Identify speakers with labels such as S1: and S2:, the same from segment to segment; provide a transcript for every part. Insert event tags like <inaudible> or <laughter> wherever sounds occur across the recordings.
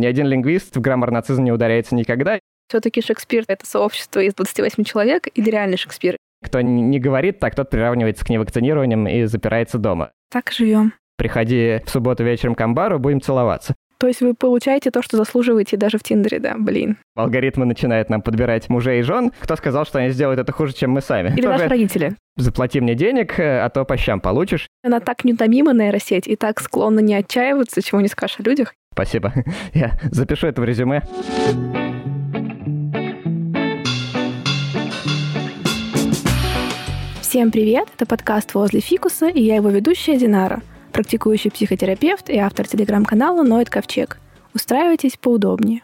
S1: Ни один лингвист в граммар-нацизм не ударяется никогда.
S2: Все-таки Шекспир — это сообщество из 28 человек или реальный Шекспир?
S1: Кто не говорит так, тот приравнивается к невакцинированиям и запирается дома.
S2: Так живем.
S1: Приходи в субботу вечером к амбару, будем целоваться.
S2: То есть вы получаете то, что заслуживаете даже в Тиндере, да, блин.
S1: Алгоритмы начинают нам подбирать мужей и жен. Кто сказал, что они сделают это хуже, чем мы сами?
S2: Или
S1: Тоже
S2: наши родители.
S1: Заплати мне денег, э, а то по щам получишь.
S2: Она так неутомима, нейросеть, и так склонна не отчаиваться, чего не скажешь о людях.
S1: Спасибо. <laughs> Я запишу это в резюме.
S2: Всем привет, это подкаст «Возле фикуса», и я его ведущая Динара, практикующий психотерапевт и автор телеграм-канала «Ноет Ковчег». Устраивайтесь поудобнее.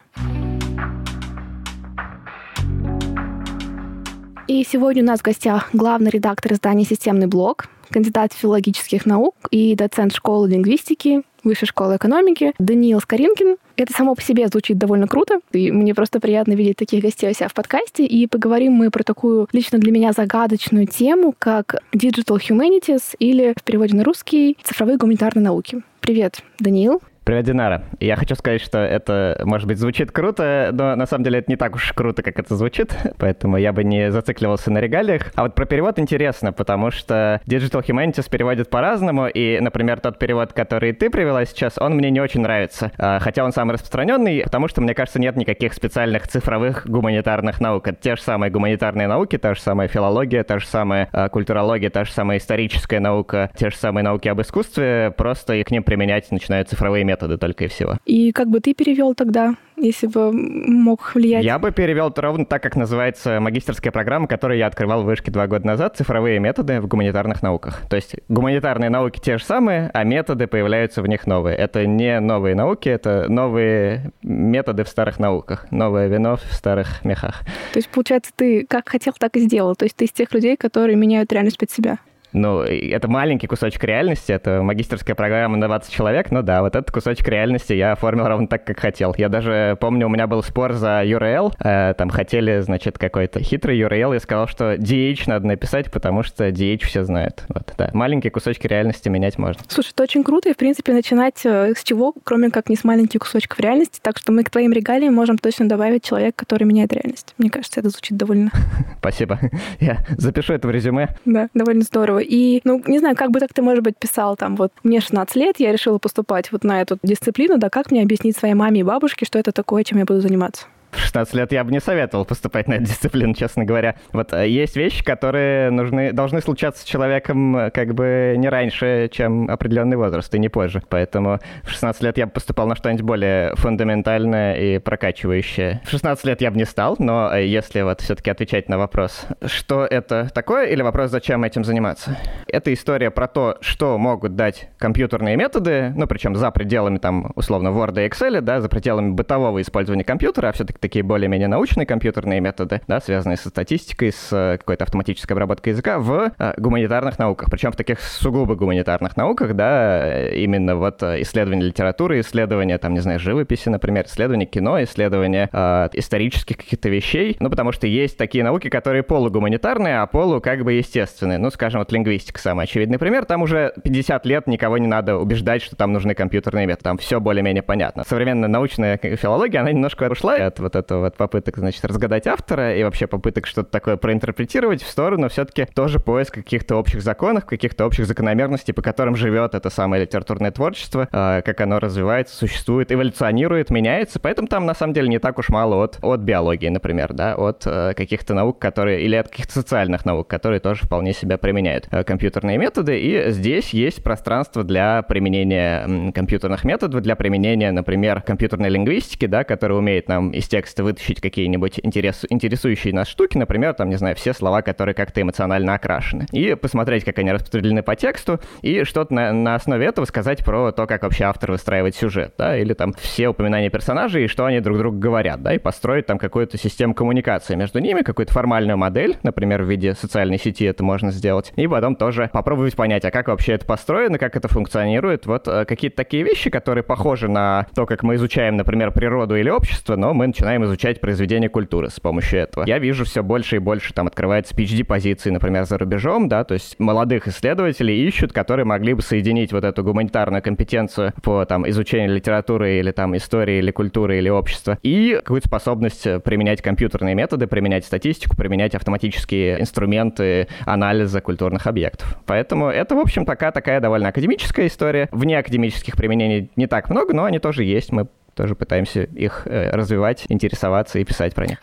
S2: И сегодня у нас в гостях главный редактор издания «Системный блок», кандидат филологических наук и доцент школы лингвистики Высшей школы экономики Даниил Скоринкин. Это само по себе звучит довольно круто, и мне просто приятно видеть таких гостей у себя в подкасте. И поговорим мы про такую лично для меня загадочную тему, как Digital Humanities или в переводе на русский «цифровые гуманитарные науки». Привет, Даниил.
S1: Привет, Динара. Я хочу сказать, что это, может быть, звучит круто, но на самом деле это не так уж круто, как это звучит, <laughs> поэтому я бы не зацикливался на регалиях. А вот про перевод интересно, потому что Digital Humanities переводит по-разному, и, например, тот перевод, который ты привела сейчас, он мне не очень нравится, А, хотя он самый распространенный, потому что, мне кажется, нет никаких специальных цифровых гуманитарных наук. Это те же самые гуманитарные науки, та же самая филология, та же самая а, культурология, та же самая историческая наука, те же самые науки об искусстве, просто и к ним применять начинают цифровые методы только и всего.
S2: И как бы ты перевел тогда, если бы мог влиять?
S1: Я бы перевел это ровно так, как называется магистерская программа, которую я открывал в вышке два года назад, цифровые методы в гуманитарных науках. То есть гуманитарные науки те же самые, а методы появляются в них новые. Это не новые науки, это новые методы в старых науках, новое вино в старых мехах.
S2: То есть, получается, ты как хотел, так и сделал. То есть ты из тех людей, которые меняют реальность под себя.
S1: Ну, это маленький кусочек реальности, это магистерская программа на 20 человек, ну да, вот этот кусочек реальности я оформил ровно так, как хотел. Я даже помню, у меня был спор за URL, э, там хотели, значит, какой-то хитрый URL, я сказал, что DH надо написать, потому что DH все знают. Вот, да, маленькие кусочки реальности менять можно.
S2: Слушай, это очень круто, и, в принципе, начинать э, с чего, кроме как не с маленьких кусочков реальности, так что мы к твоим регалиям можем точно добавить человека, который меняет реальность. Мне кажется, это звучит довольно... <laughs>
S1: Спасибо. <laughs> Я запишу это в резюме.
S2: Да, довольно здорово. И, ну, не знаю, как бы так ты, может быть, писал там, вот, мне 16 лет, я решила поступать вот на эту дисциплину, да, как мне объяснить своей маме и бабушке, что это такое, чем я буду заниматься?
S1: В 16 лет я бы не советовал поступать на эту дисциплину, честно говоря. Вот э, есть вещи, которые нужны, должны случаться с человеком э, как бы не раньше, чем определенный возраст, и не позже. Поэтому в 16 лет я бы поступал на что-нибудь более фундаментальное и прокачивающее. В 16 лет я бы не стал, но э, если вот все-таки отвечать на вопрос, что это такое, или вопрос, зачем этим заниматься, это история про то, что могут дать компьютерные методы, ну, причем за пределами там, условно, Word и Excel, да, за пределами бытового использования компьютера, а все-таки такие более-менее научные компьютерные методы, да, связанные со статистикой, с э, какой-то автоматической обработкой языка в э, гуманитарных науках. Причем в таких сугубо гуманитарных науках, да, э, именно вот исследование литературы, исследование, там, не знаю, живописи, например, исследование кино, исследование э, исторических каких-то вещей. Ну, потому что есть такие науки, которые полугуманитарные, а полу как бы естественные. Ну, скажем, вот лингвистика самый очевидный пример. Там уже 50 лет никого не надо убеждать, что там нужны компьютерные методы. Там все более-менее понятно. Современная научная филология, она немножко ушла от вот этого от попыток, значит, разгадать автора и вообще попыток что-то такое проинтерпретировать в сторону все-таки тоже поиск каких-то общих законов, каких-то общих закономерностей, по которым живет это самое литературное творчество, э, как оно развивается, существует, эволюционирует, меняется. Поэтому там на самом деле не так уж мало от, от биологии, например, да, от э, каких-то наук, которые, или от каких-то социальных наук, которые тоже вполне себя применяют э, компьютерные методы. И здесь есть пространство для применения компьютерных методов, для применения, например, компьютерной лингвистики, да, которая умеет нам из текста вытащить какие-нибудь интерес, интересующие нас штуки, например, там, не знаю, все слова, которые как-то эмоционально окрашены. И посмотреть, как они распределены по тексту, и что-то на, на основе этого сказать про то, как вообще автор выстраивает сюжет, да, или там все упоминания персонажей, и что они друг другу говорят, да, и построить там какую-то систему коммуникации между ними, какую-то формальную модель, например, в виде социальной сети это можно сделать, и потом тоже попробовать понять, а как вообще это построено, как это функционирует, вот э, какие-то такие вещи, которые похожи на то, как мы изучаем, например, природу или общество, но мы начинаем начинаем изучать произведения культуры с помощью этого. Я вижу все больше и больше там открывается PhD-позиции, например, за рубежом, да, то есть молодых исследователей ищут, которые могли бы соединить вот эту гуманитарную компетенцию по там изучению литературы или там истории или культуры или общества и какую-то способность применять компьютерные методы, применять статистику, применять автоматические инструменты анализа культурных объектов. Поэтому это, в общем, такая, такая довольно академическая история. Вне академических применений не так много, но они тоже есть. Мы тоже пытаемся их э, развивать, интересоваться и писать про них.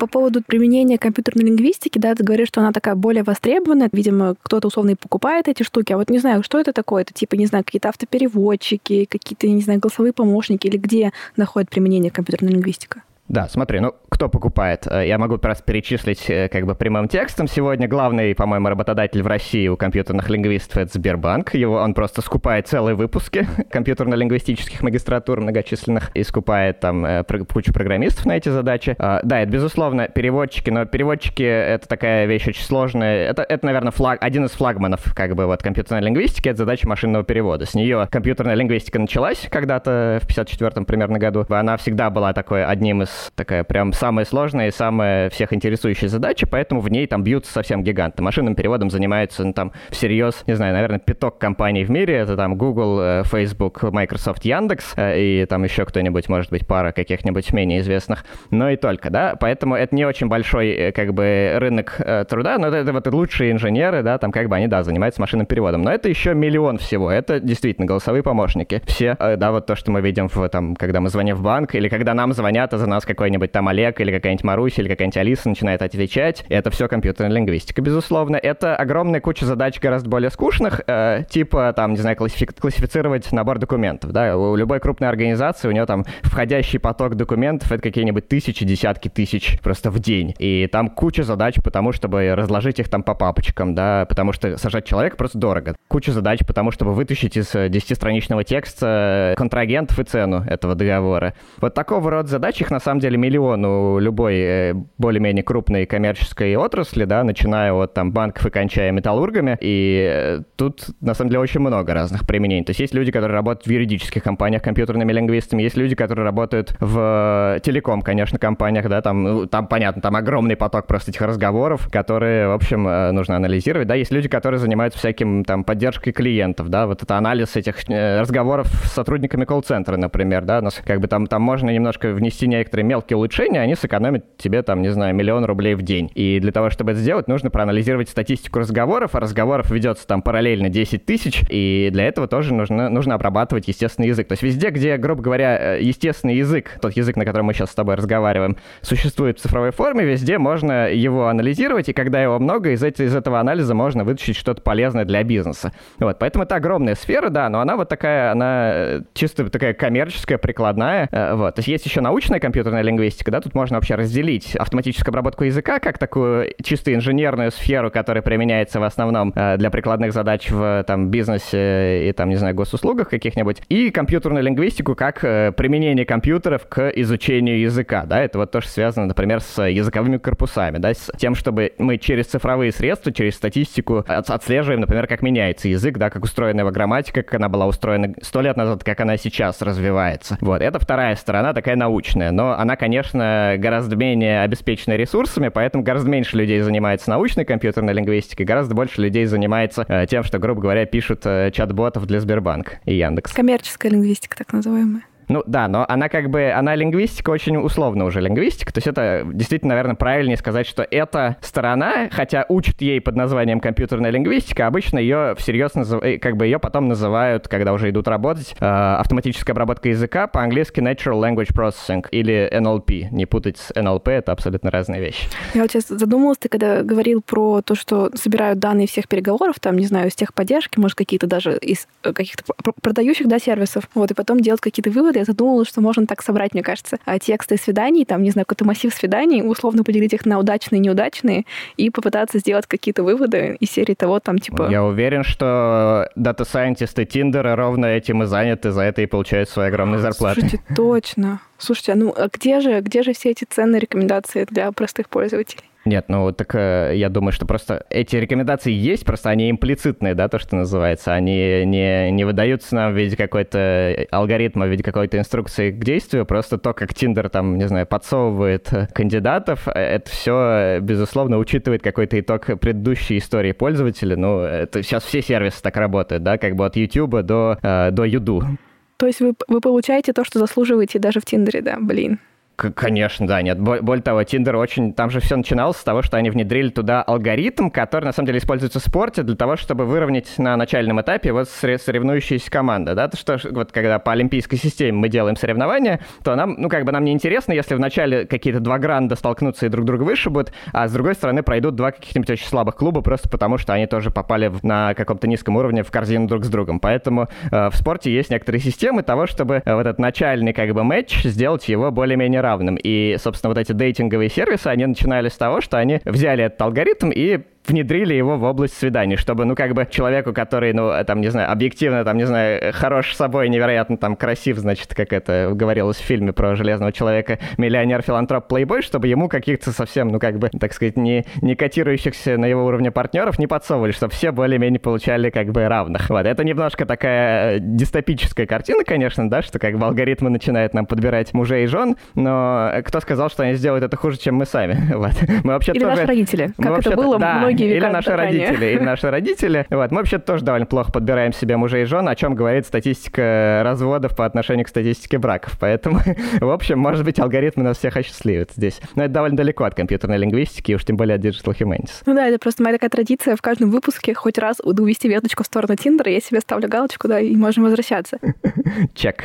S2: По поводу применения компьютерной лингвистики, да, ты говоришь, что она такая более востребованная. Видимо, кто-то условно и покупает эти штуки. А вот не знаю, что это такое? Это типа, не знаю, какие-то автопереводчики, какие-то, не знаю, голосовые помощники или где находит применение компьютерная лингвистика?
S1: Да, смотри, ну кто покупает? Э, я могу просто перечислить э, как бы прямым текстом. Сегодня главный, по-моему, работодатель в России у компьютерных лингвистов — это Сбербанк. Его он просто скупает целые выпуски <laughs> компьютерно-лингвистических магистратур многочисленных и скупает там э, кучу программистов на эти задачи. А, да, это, безусловно, переводчики, но переводчики — это такая вещь очень сложная. Это, это наверное, флаг, один из флагманов как бы вот компьютерной лингвистики — это задача машинного перевода. С нее компьютерная лингвистика началась когда-то в 54-м примерно году. Она всегда была такой одним из такая прям самая сложная и самая всех интересующая задача, поэтому в ней там бьются совсем гиганты. Машинным переводом занимаются ну, там всерьез, не знаю, наверное, пяток компаний в мире. Это там Google, э, Facebook, Microsoft, Яндекс э, и там еще кто-нибудь, может быть, пара каких-нибудь менее известных. Но и только, да. Поэтому это не очень большой э, как бы рынок труда, но это, это вот лучшие инженеры, да, там как бы они, да, занимаются машинным переводом. Но это еще миллион всего. Это действительно голосовые помощники. Все, да, вот то, что мы видим в, там, когда мы звоним в банк или когда нам звонят, а за нас какой-нибудь там Олег или какая-нибудь Маруся или какая-нибудь Алиса начинает отвечать. Это все компьютерная лингвистика, безусловно. Это огромная куча задач гораздо более скучных, э, типа, там, не знаю, классифи- классифицировать набор документов, да. У любой крупной организации у нее там входящий поток документов — это какие-нибудь тысячи, десятки тысяч просто в день. И там куча задач, потому чтобы разложить их там по папочкам, да, потому что сажать человека просто дорого. Куча задач, потому чтобы вытащить из 10-страничного текста контрагентов и цену этого договора. Вот такого рода задач их на самом деле миллиону любой э, более-менее крупной коммерческой отрасли, да, начиная от там банков и кончая металлургами. И э, тут, на самом деле, очень много разных применений. То есть есть люди, которые работают в юридических компаниях компьютерными лингвистами, есть люди, которые работают в телеком, конечно, компаниях, да, там, ну, там понятно, там огромный поток просто этих разговоров, которые, в общем, э, нужно анализировать, да, есть люди, которые занимаются всяким там поддержкой клиентов, да, вот это анализ этих разговоров с сотрудниками колл-центра, например, да, нас как бы там, там можно немножко внести некоторые мелкие улучшения, они сэкономят тебе там, не знаю, миллион рублей в день. И для того, чтобы это сделать, нужно проанализировать статистику разговоров, а разговоров ведется там параллельно 10 тысяч, и для этого тоже нужно, нужно обрабатывать естественный язык. То есть везде, где, грубо говоря, э, естественный язык, тот язык, на котором мы сейчас с тобой разговариваем, существует в цифровой форме, везде можно его анализировать, и когда его много, из, эти, из этого анализа можно вытащить что-то полезное для бизнеса. Вот, поэтому это огромная сфера, да, но она вот такая, она э, чисто такая коммерческая, прикладная. Э, вот. То есть есть еще научная компьютерная лингвистика, да, тут можно вообще разделить автоматическую обработку языка как такую чисто инженерную сферу, которая применяется в основном э, для прикладных задач в там, бизнесе и там, не знаю, госуслугах каких-нибудь, и компьютерную лингвистику как э, применение компьютеров к изучению языка, да, это вот тоже связано, например, с языковыми корпусами, да, с тем, чтобы мы через цифровые средства, через статистику отслеживаем, например, как меняется язык, да, как устроена его грамматика, как она была устроена сто лет назад, как она сейчас развивается. Вот, это вторая сторона, такая научная, но она, конечно, гораздо менее обеспечена ресурсами, поэтому гораздо меньше людей занимается научной компьютерной лингвистикой, гораздо больше людей занимается э, тем, что, грубо говоря, пишут э, чат-ботов для Сбербанка и Яндекс.
S2: Коммерческая лингвистика, так называемая.
S1: Ну да, но она как бы, она лингвистика очень условно уже лингвистика, то есть это действительно, наверное, правильнее сказать, что эта сторона, хотя учат ей под названием компьютерная лингвистика, обычно ее всерьез называют, э, как бы ее потом называют, когда уже идут работать, э, автоматическая обработка языка, по-английски Natural Language Processing или NLP, не путать с NLP, это абсолютно разные вещи.
S2: Я вот сейчас задумалась, ты когда говорил про то, что собирают данные всех переговоров, там, не знаю, из техподдержки, может, какие-то даже из э, каких-то продающих, да, сервисов, вот, и потом делать какие-то выводы, я задумалась, что можно так собрать, мне кажется, а, тексты свиданий, там, не знаю, какой-то массив свиданий, условно поделить их на удачные и неудачные, и попытаться сделать какие-то выводы из серии того, там, типа...
S1: Я уверен, что дата-сайентисты Тиндера ровно этим и заняты, за это и получают свои огромные зарплаты.
S2: Слушайте, точно. Слушайте, а ну а где же, где же все эти ценные рекомендации для простых пользователей?
S1: Нет, ну так э, я думаю, что просто эти рекомендации есть, просто они имплицитные, да, то, что называется. Они не, не выдаются нам в виде какой-то алгоритма, в виде какой-то инструкции к действию, просто то, как Тиндер там, не знаю, подсовывает кандидатов, э, это все, безусловно, учитывает какой-то итог предыдущей истории пользователя. Ну, это сейчас все сервисы так работают, да, как бы от YouTube до, э, до Юду.
S2: То есть вы, вы получаете то, что заслуживаете даже в Тиндере, да, блин.
S1: Конечно, да, нет. Более того, Tinder очень... Там же все начиналось с того, что они внедрили туда алгоритм, который, на самом деле, используется в спорте для того, чтобы выровнять на начальном этапе вот соревнующиеся команды, да, то что вот когда по олимпийской системе мы делаем соревнования, то нам, ну, как бы нам не интересно, если вначале какие-то два гранда столкнутся и друг друга вышибут, а с другой стороны пройдут два каких-нибудь очень слабых клуба просто потому, что они тоже попали на каком-то низком уровне в корзину друг с другом. Поэтому э, в спорте есть некоторые системы того, чтобы э, вот этот начальный как бы матч сделать его более-менее равным. И, собственно, вот эти дейтинговые сервисы, они начинали с того, что они взяли этот алгоритм и внедрили его в область свиданий, чтобы, ну, как бы человеку, который, ну, там, не знаю, объективно, там, не знаю, хорош собой, невероятно там красив, значит, как это говорилось в фильме про Железного Человека, миллионер, филантроп, плейбой, чтобы ему каких-то совсем, ну, как бы, так сказать, не, не котирующихся на его уровне партнеров не подсовывали, чтобы все более-менее получали, как бы, равных. Вот, это немножко такая дистопическая картина, конечно, да, что, как бы, алгоритмы начинают нам подбирать мужей и жен, но кто сказал, что они сделают это хуже, чем мы сами? <laughs> Вот. Мы вообще
S2: Или
S1: тоже...
S2: наши родители, как это было да, многие
S1: века Или наши родители, или наши родители. Вот. Мы вообще тоже довольно плохо подбираем себе мужей и жен, о чем говорит статистика разводов по отношению к статистике браков. Поэтому, <laughs> в общем, может быть, алгоритмы нас всех осчастливят здесь. Но это довольно далеко от компьютерной лингвистики, уж тем более от Digital Humanities.
S2: Ну да, это просто моя такая традиция в каждом выпуске хоть раз увести веточку в сторону Тиндера, я себе ставлю галочку, да, и можем возвращаться. <laughs>
S1: Чек.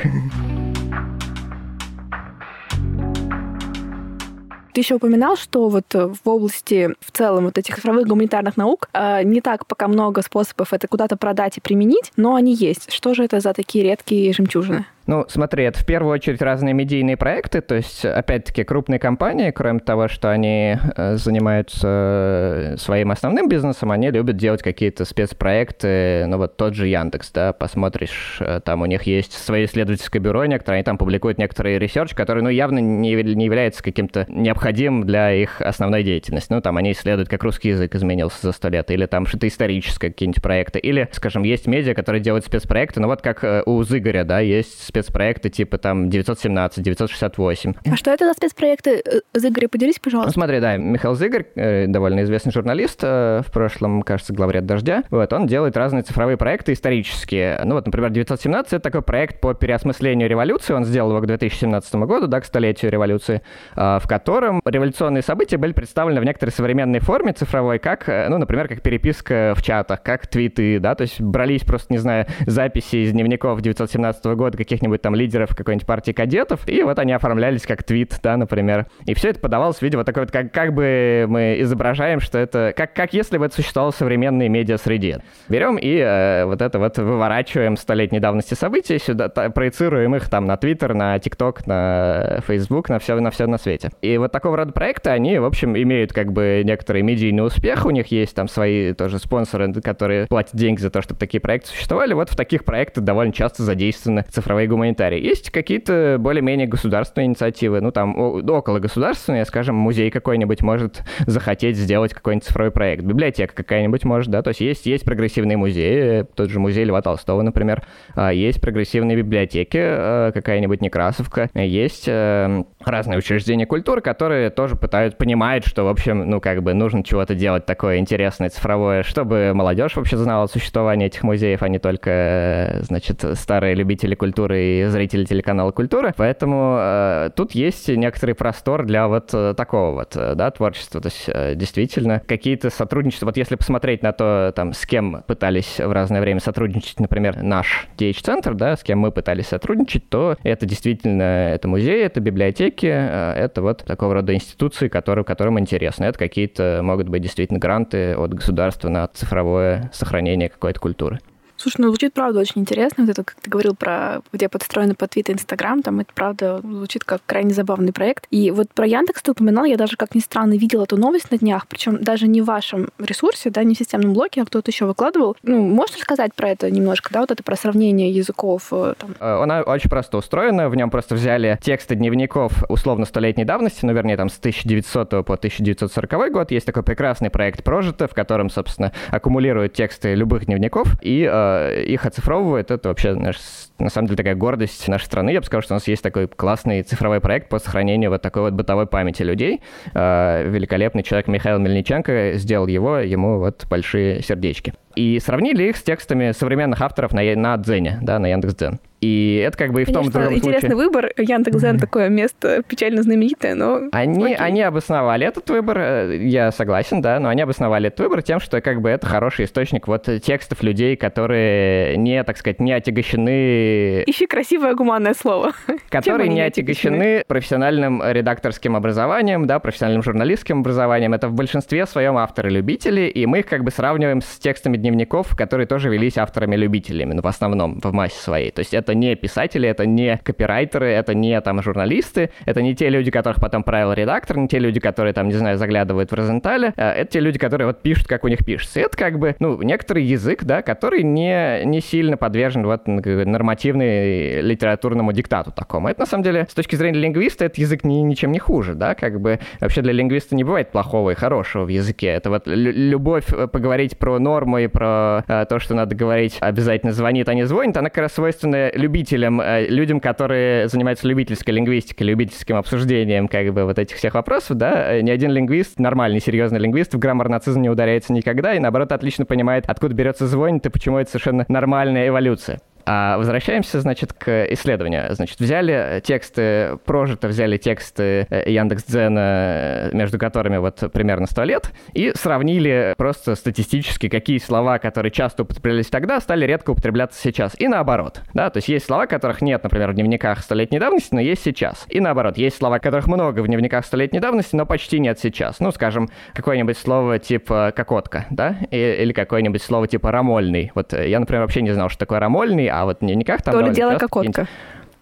S2: Ты еще упоминал, что вот в области в целом вот этих цифровых гуманитарных наук э, не так пока много способов это куда-то продать и применить, но они есть. Что же это за такие редкие жемчужины?
S1: Ну, смотри, это в первую очередь разные медийные проекты, то есть, опять-таки, крупные компании, кроме того, что они э, занимаются э, своим основным бизнесом, они любят делать какие-то спецпроекты, ну, вот тот же Яндекс, да, посмотришь, э, там у них есть свое исследовательское бюро некоторые, они там публикуют некоторые research, который, ну, явно не, не является каким-то необходимым для их основной деятельности. Ну, там они исследуют, как русский язык изменился за сто лет, или там что-то историческое, какие-нибудь проекты, или, скажем, есть медиа, которые делают спецпроекты, ну, вот как у Зыгаря, да, есть спецпроекты типа там 917, 968.
S2: А что это за спецпроекты? Э, Зыгорь, поделись, пожалуйста.
S1: Ну, смотри, да, Михаил Зыгорь, э, довольно известный журналист, э, в прошлом, кажется, главред «Дождя», вот, он делает разные цифровые проекты исторические. Ну вот, например, 917 — это такой проект по переосмыслению революции, он сделал его к 2017 году, да, к столетию революции, в котором революционные события были представлены в некоторой современной форме цифровой, как, ну, например, как переписка в чатах, как твиты, да, то есть брались просто, не знаю, записи из дневников 917 года каких-нибудь каких-нибудь там лидеров какой-нибудь партии кадетов, и вот они оформлялись как твит, да, например. И все это подавалось в виде вот такой вот, как, как бы мы изображаем, что это, как, как если бы это существовало в современной медиа-среде. Берем и э, вот это вот выворачиваем столетней давности события сюда, та, проецируем их там на Твиттер, на ТикТок, на Фейсбук, на все, на все на свете. И вот такого рода проекты, они, в общем, имеют как бы некоторый медийный успех, у них есть там свои тоже спонсоры, которые платят деньги за то, чтобы такие проекты существовали. Вот в таких проектах довольно часто задействованы цифровые гуманитарии. Есть какие-то более-менее государственные инициативы, ну там около государственные, скажем, музей какой-нибудь может захотеть сделать какой-нибудь цифровой проект, библиотека какая-нибудь может, да, то есть есть, есть прогрессивные музеи, тот же музей Льва Толстого, например, а, есть прогрессивные библиотеки, а, какая-нибудь Некрасовка, есть э, разные учреждения культуры, которые тоже пытаются, понимают, что, в общем, ну, как бы нужно чего-то делать такое интересное, цифровое, чтобы молодежь вообще знала о существовании этих музеев, а не только, э, значит, старые любители культуры и зрители телеканала «Культура». Поэтому э, тут есть некоторый простор для вот э, такого вот, э, да, творчества. То есть э, действительно какие-то сотрудничества. Вот если посмотреть на то, там, с кем пытались в разное время сотрудничать, например, наш DH-центр, да, с кем мы пытались сотрудничать, то это действительно это музеи, это библиотеки, э, это вот такого рода институции, которые, которым интересно. Это какие-то могут быть действительно гранты от государства на цифровое сохранение какой-то культуры.
S2: Слушай, ну звучит правда очень интересно. Вот это, как ты говорил про, где подстроено под Твиттер, Инстаграм, там это правда звучит как крайне забавный проект. И вот про Яндекс ты упоминал, я даже, как ни странно, видела эту новость на днях, причем даже не в вашем ресурсе, да, не в системном блоке, а кто-то еще выкладывал. Ну, можешь рассказать про это немножко, да, вот это про сравнение языков? Э, там?
S1: Э, она очень просто устроена, в нем просто взяли тексты дневников условно столетней давности, ну, вернее, там с 1900 по 1940 год. Есть такой прекрасный проект Прожито, в котором, собственно, аккумулируют тексты любых дневников и э, их оцифровывают. Это вообще наш, на самом деле такая гордость нашей страны. Я бы сказал, что у нас есть такой классный цифровой проект по сохранению вот такой вот бытовой памяти людей. Э, великолепный человек Михаил Мельниченко сделал его, ему вот большие сердечки. И сравнили их с текстами современных авторов на, на Дзене, да, на Яндекс.Дзен. И это как бы и в
S2: Конечно,
S1: том и другом
S2: интересный
S1: случае.
S2: выбор. Яндекс.Зен такое место печально знаменитое, но...
S1: Они, они обосновали этот выбор, э, я согласен, да, но они обосновали этот выбор тем, что как бы это хороший источник вот текстов людей, которые не, так сказать, не отягощены...
S2: Ищи красивое гуманное слово. <laughs>
S1: Которые не отягощены профессиональным редакторским образованием, да, профессиональным журналистским образованием. Это в большинстве своем авторы-любители, и мы их как бы сравниваем с текстами дневников, которые тоже велись авторами-любителями, ну, в основном, в массе своей. То есть это не писатели, это не копирайтеры, это не там журналисты, это не те люди, которых потом правил редактор, не те люди, которые там, не знаю, заглядывают в Розентале, а это те люди, которые вот пишут, как у них пишется. Это как бы, ну, некоторый язык, да, который не, не сильно подвержен вот нормативной литературному диктату такому. Это, на самом деле, с точки зрения лингвиста, этот язык ни, ничем не хуже, да, как бы вообще для лингвиста не бывает плохого и хорошего в языке. Это вот любовь э, поговорить про норму и про э, то, что надо говорить обязательно звонит, а не звонит, она как раз свойственна любителям, э, людям, которые занимаются любительской лингвистикой, любительским обсуждением как бы вот этих всех вопросов, да, э, ни один лингвист, нормальный, серьезный лингвист в граммар-нацизм не ударяется никогда и, наоборот, отлично понимает, откуда берется звонит и почему это совершенно нормальная эволюция. А возвращаемся, значит, к исследованию. Значит, взяли тексты прожито, взяли тексты э, Яндекс.Дзена, между которыми вот примерно 100 лет, и сравнили просто статистически, какие слова, которые часто употреблялись тогда, стали редко употребляться сейчас. И наоборот. Да, то есть есть слова, которых нет, например, в дневниках столетней давности, но есть сейчас. И наоборот, есть слова, которых много в дневниках столетней давности, но почти нет сейчас. Ну, скажем, какое-нибудь слово типа «кокотка», да, или какое-нибудь слово типа «рамольный». Вот я, например, вообще не знал, что такое «рамольный», а вот в дневниках там...
S2: То ли дело кокотка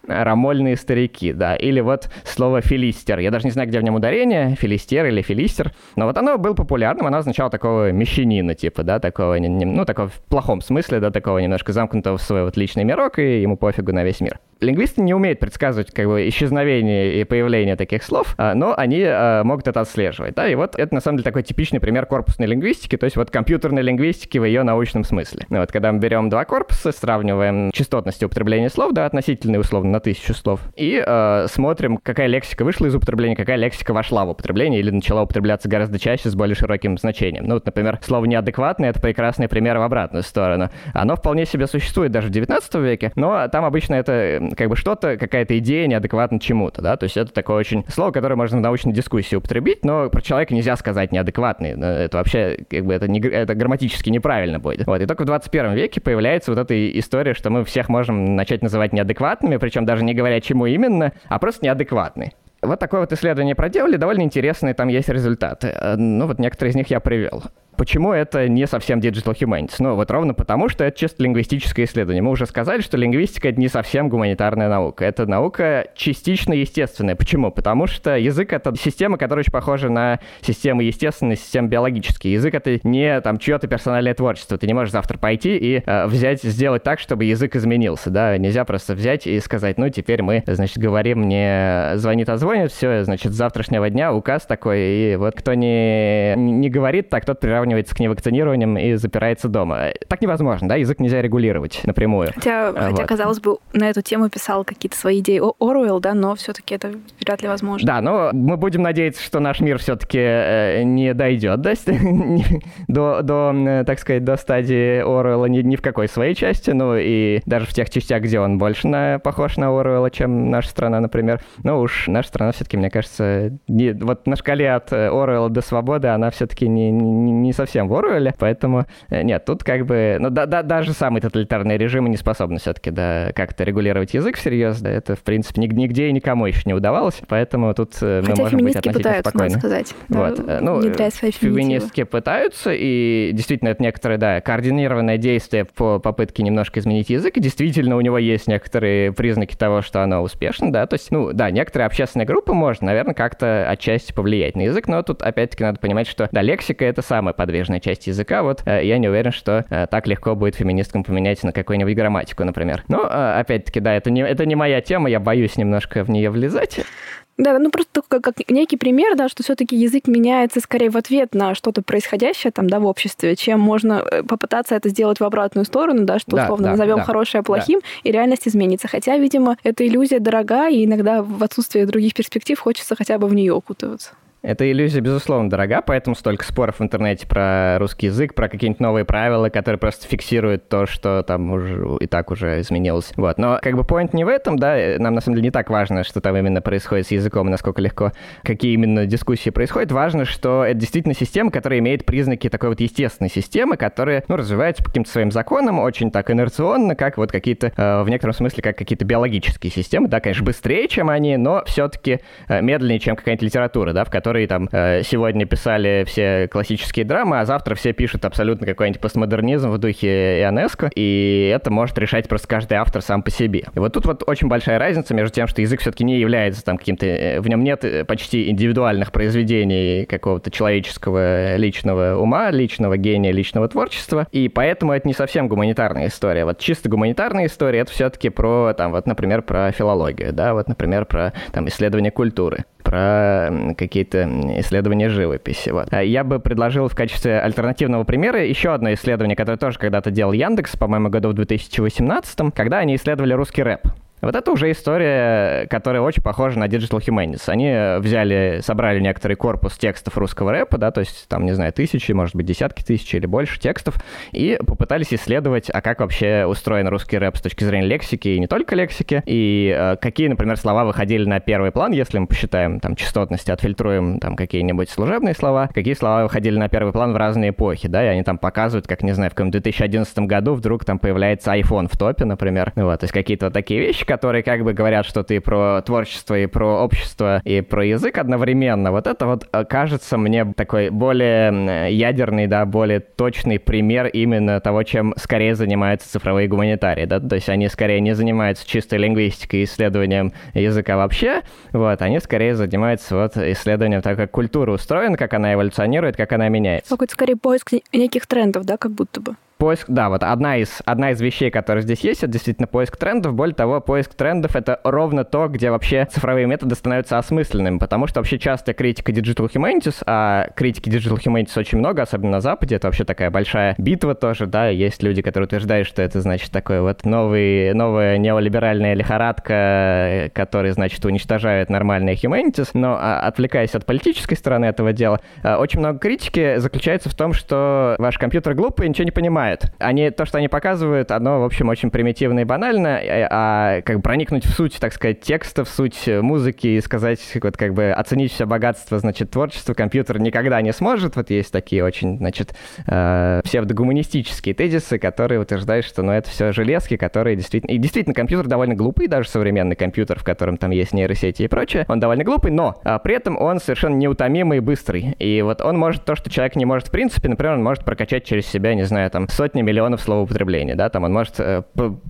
S1: рамольные старики, да. Или вот слово филистер. Я даже не знаю, где в нем ударение, филистер или филистер. Но вот оно было популярным, оно означало такого мещанина, типа, да, такого, ну, такого в плохом смысле, да, такого немножко замкнутого в свой вот личный мирок, и ему пофигу на весь мир. Лингвисты не умеют предсказывать как бы исчезновение и появление таких слов, а, но они а, могут это отслеживать, да, и вот это на самом деле такой типичный пример корпусной лингвистики, то есть вот компьютерной лингвистики в ее научном смысле. Ну, вот когда мы берем два корпуса, сравниваем частотность употребления слов, да, относительные условно на тысячу слов, и э, смотрим, какая лексика вышла из употребления, какая лексика вошла в употребление или начала употребляться гораздо чаще с более широким значением. Ну вот, например, слово «неадекватный» — это прекрасный пример в обратную сторону. Оно вполне себе существует даже в 19 веке, но там обычно это как бы что-то, какая-то идея неадекватна чему-то, да, то есть это такое очень слово, которое можно в научной дискуссии употребить, но про человека нельзя сказать неадекватный, это вообще как бы это, не, это грамматически неправильно будет. Вот, и только в 21 веке появляется вот эта история, что мы всех можем начать называть неадекватными, причем даже не говоря, чему именно, а просто неадекватный. Вот такое вот исследование проделали, довольно интересные там есть результаты. Э, ну вот некоторые из них я привел. Почему это не совсем Digital Humanities? Ну, вот ровно потому, что это чисто лингвистическое исследование. Мы уже сказали, что лингвистика — это не совсем гуманитарная наука. Это наука частично естественная. Почему? Потому что язык — это система, которая очень похожа на систему естественной, систему биологические. Язык — это не там чье-то персональное творчество. Ты не можешь завтра пойти и э, взять, сделать так, чтобы язык изменился, да? Нельзя просто взять и сказать, ну, теперь мы, значит, говорим не звонит, а звонит, все, значит, с завтрашнего дня указ такой, и вот кто не, не говорит так, тот приравнивает приравнивается к невакцинированиям и запирается дома. Так невозможно, да, язык нельзя регулировать напрямую.
S2: Хотя, вот. хотя казалось бы, на эту тему писал какие-то свои идеи Оруэлл, да, но все-таки это вряд ли возможно.
S1: Да, но мы будем надеяться, что наш мир все-таки э, не дойдет да, <laughs> до, до, э, так сказать, до стадии Оруэлла ни, ни в какой своей части, ну и даже в тех частях, где он больше на, похож на Оруэлла, чем наша страна, например. Ну уж наша страна все-таки, мне кажется, не, вот на шкале от Оруэлла до свободы она все-таки не, не, не совсем в Оруэлле, поэтому э, нет, тут как бы, ну да, да, даже самые тоталитарные режимы не способны все-таки, да, как-то регулировать язык всерьез, да, это, в принципе, нигде и никому еще не удавалось, поэтому тут э, мы
S2: Хотя
S1: можем быть
S2: относительно
S1: пытаются, спокойны.
S2: Надо сказать,
S1: вот. Да, ну, феминистки пытаются, и действительно это некоторые, да, координированное действие по попытке немножко изменить язык, и действительно у него есть некоторые признаки того, что оно успешно, да, то есть, ну, да, некоторые общественные группы можно, наверное, как-то отчасти повлиять на язык, но тут опять-таки надо понимать, что, да, лексика — это самая подвижная часть языка, вот э, я не уверен, что э, так легко будет феминисткам поменять на какую-нибудь грамматику, например. Но, э, опять-таки, да, это не, это не моя тема, я боюсь немножко в нее влезать.
S2: Да, ну просто как, как некий пример, да, что все-таки язык меняется скорее в ответ на что-то происходящее там, да, в обществе, чем можно попытаться это сделать в обратную сторону, да, что условно да, назовем да, хорошее плохим, да. и реальность изменится. Хотя, видимо, эта иллюзия дорога, и иногда в отсутствии других перспектив хочется хотя бы в нее окутываться.
S1: Эта иллюзия, безусловно, дорога, поэтому столько споров в интернете про русский язык, про какие-нибудь новые правила, которые просто фиксируют то, что там уже и так уже изменилось. Вот. Но как бы point не в этом, да, нам на самом деле не так важно, что там именно происходит с языком насколько легко, какие именно дискуссии происходят. Важно, что это действительно система, которая имеет признаки такой вот естественной системы, которая, ну, развивается по каким-то своим законам очень так инерционно, как вот какие-то, э, в некотором смысле, как какие-то биологические системы, да, конечно, быстрее, чем они, но все-таки э, медленнее, чем какая-нибудь литература, да, в которой которые там э, сегодня писали все классические драмы, а завтра все пишут абсолютно какой-нибудь постмодернизм в духе Ионеско, и это может решать просто каждый автор сам по себе. И вот тут вот очень большая разница между тем, что язык все-таки не является там каким-то... Э, в нем нет э, почти индивидуальных произведений какого-то человеческого личного ума, личного гения, личного творчества, и поэтому это не совсем гуманитарная история. Вот чисто гуманитарная история — это все-таки про, там, вот, например, про филологию, да, вот, например, про там, исследование культуры про какие-то исследования живописи. Вот. А я бы предложил в качестве альтернативного примера еще одно исследование, которое тоже когда-то делал Яндекс, по-моему, году в 2018, когда они исследовали русский рэп. Вот это уже история, которая очень похожа на Digital Humanities. Они взяли, собрали некоторый корпус текстов русского рэпа, да, то есть там, не знаю, тысячи, может быть, десятки тысяч или больше текстов, и попытались исследовать, а как вообще устроен русский рэп с точки зрения лексики и не только лексики, и э, какие, например, слова выходили на первый план, если мы посчитаем там частотности, отфильтруем там какие-нибудь служебные слова, какие слова выходили на первый план в разные эпохи, да, и они там показывают, как, не знаю, в каком 2011 году вдруг там появляется iPhone в топе, например, вот, то есть какие-то вот такие вещи, которые как бы говорят что-то и про творчество, и про общество, и про язык одновременно. Вот это вот э, кажется мне такой более ядерный, да, более точный пример именно того, чем скорее занимаются цифровые гуманитарии, да, то есть они скорее не занимаются чистой лингвистикой и исследованием языка вообще, вот, они скорее занимаются вот исследованием того, как культура устроена, как она эволюционирует, как она меняется.
S2: Какой-то скорее поиск неких трендов, да, как будто бы.
S1: Поиск, да, вот одна из, одна из вещей, которая здесь есть, это действительно поиск трендов. Более того, поиск трендов — это ровно то, где вообще цифровые методы становятся осмысленными, потому что вообще часто критика Digital Humanities, а критики Digital Humanities очень много, особенно на Западе, это вообще такая большая битва тоже, да, есть люди, которые утверждают, что это, значит, такой вот новый, новая неолиберальная лихорадка, которая, значит, уничтожает нормальные Humanities, но а, отвлекаясь от политической стороны этого дела, а, очень много критики заключается в том, что ваш компьютер глупый и ничего не понимает, понимают. Они, то, что они показывают, оно, в общем, очень примитивно и банально, э, а как проникнуть в суть, так сказать, текста, в суть музыки и сказать, вот как бы оценить все богатство, значит, творчества компьютер никогда не сможет. Вот есть такие очень, значит, э, псевдогуманистические тезисы, которые утверждают, что, ну, это все железки, которые действительно... И действительно, компьютер довольно глупый, даже современный компьютер, в котором там есть нейросети и прочее, он довольно глупый, но а, при этом он совершенно неутомимый и быстрый. И вот он может то, что человек не может в принципе, например, он может прокачать через себя, не знаю, там, сотни миллионов словоупотребления, да, там он может э,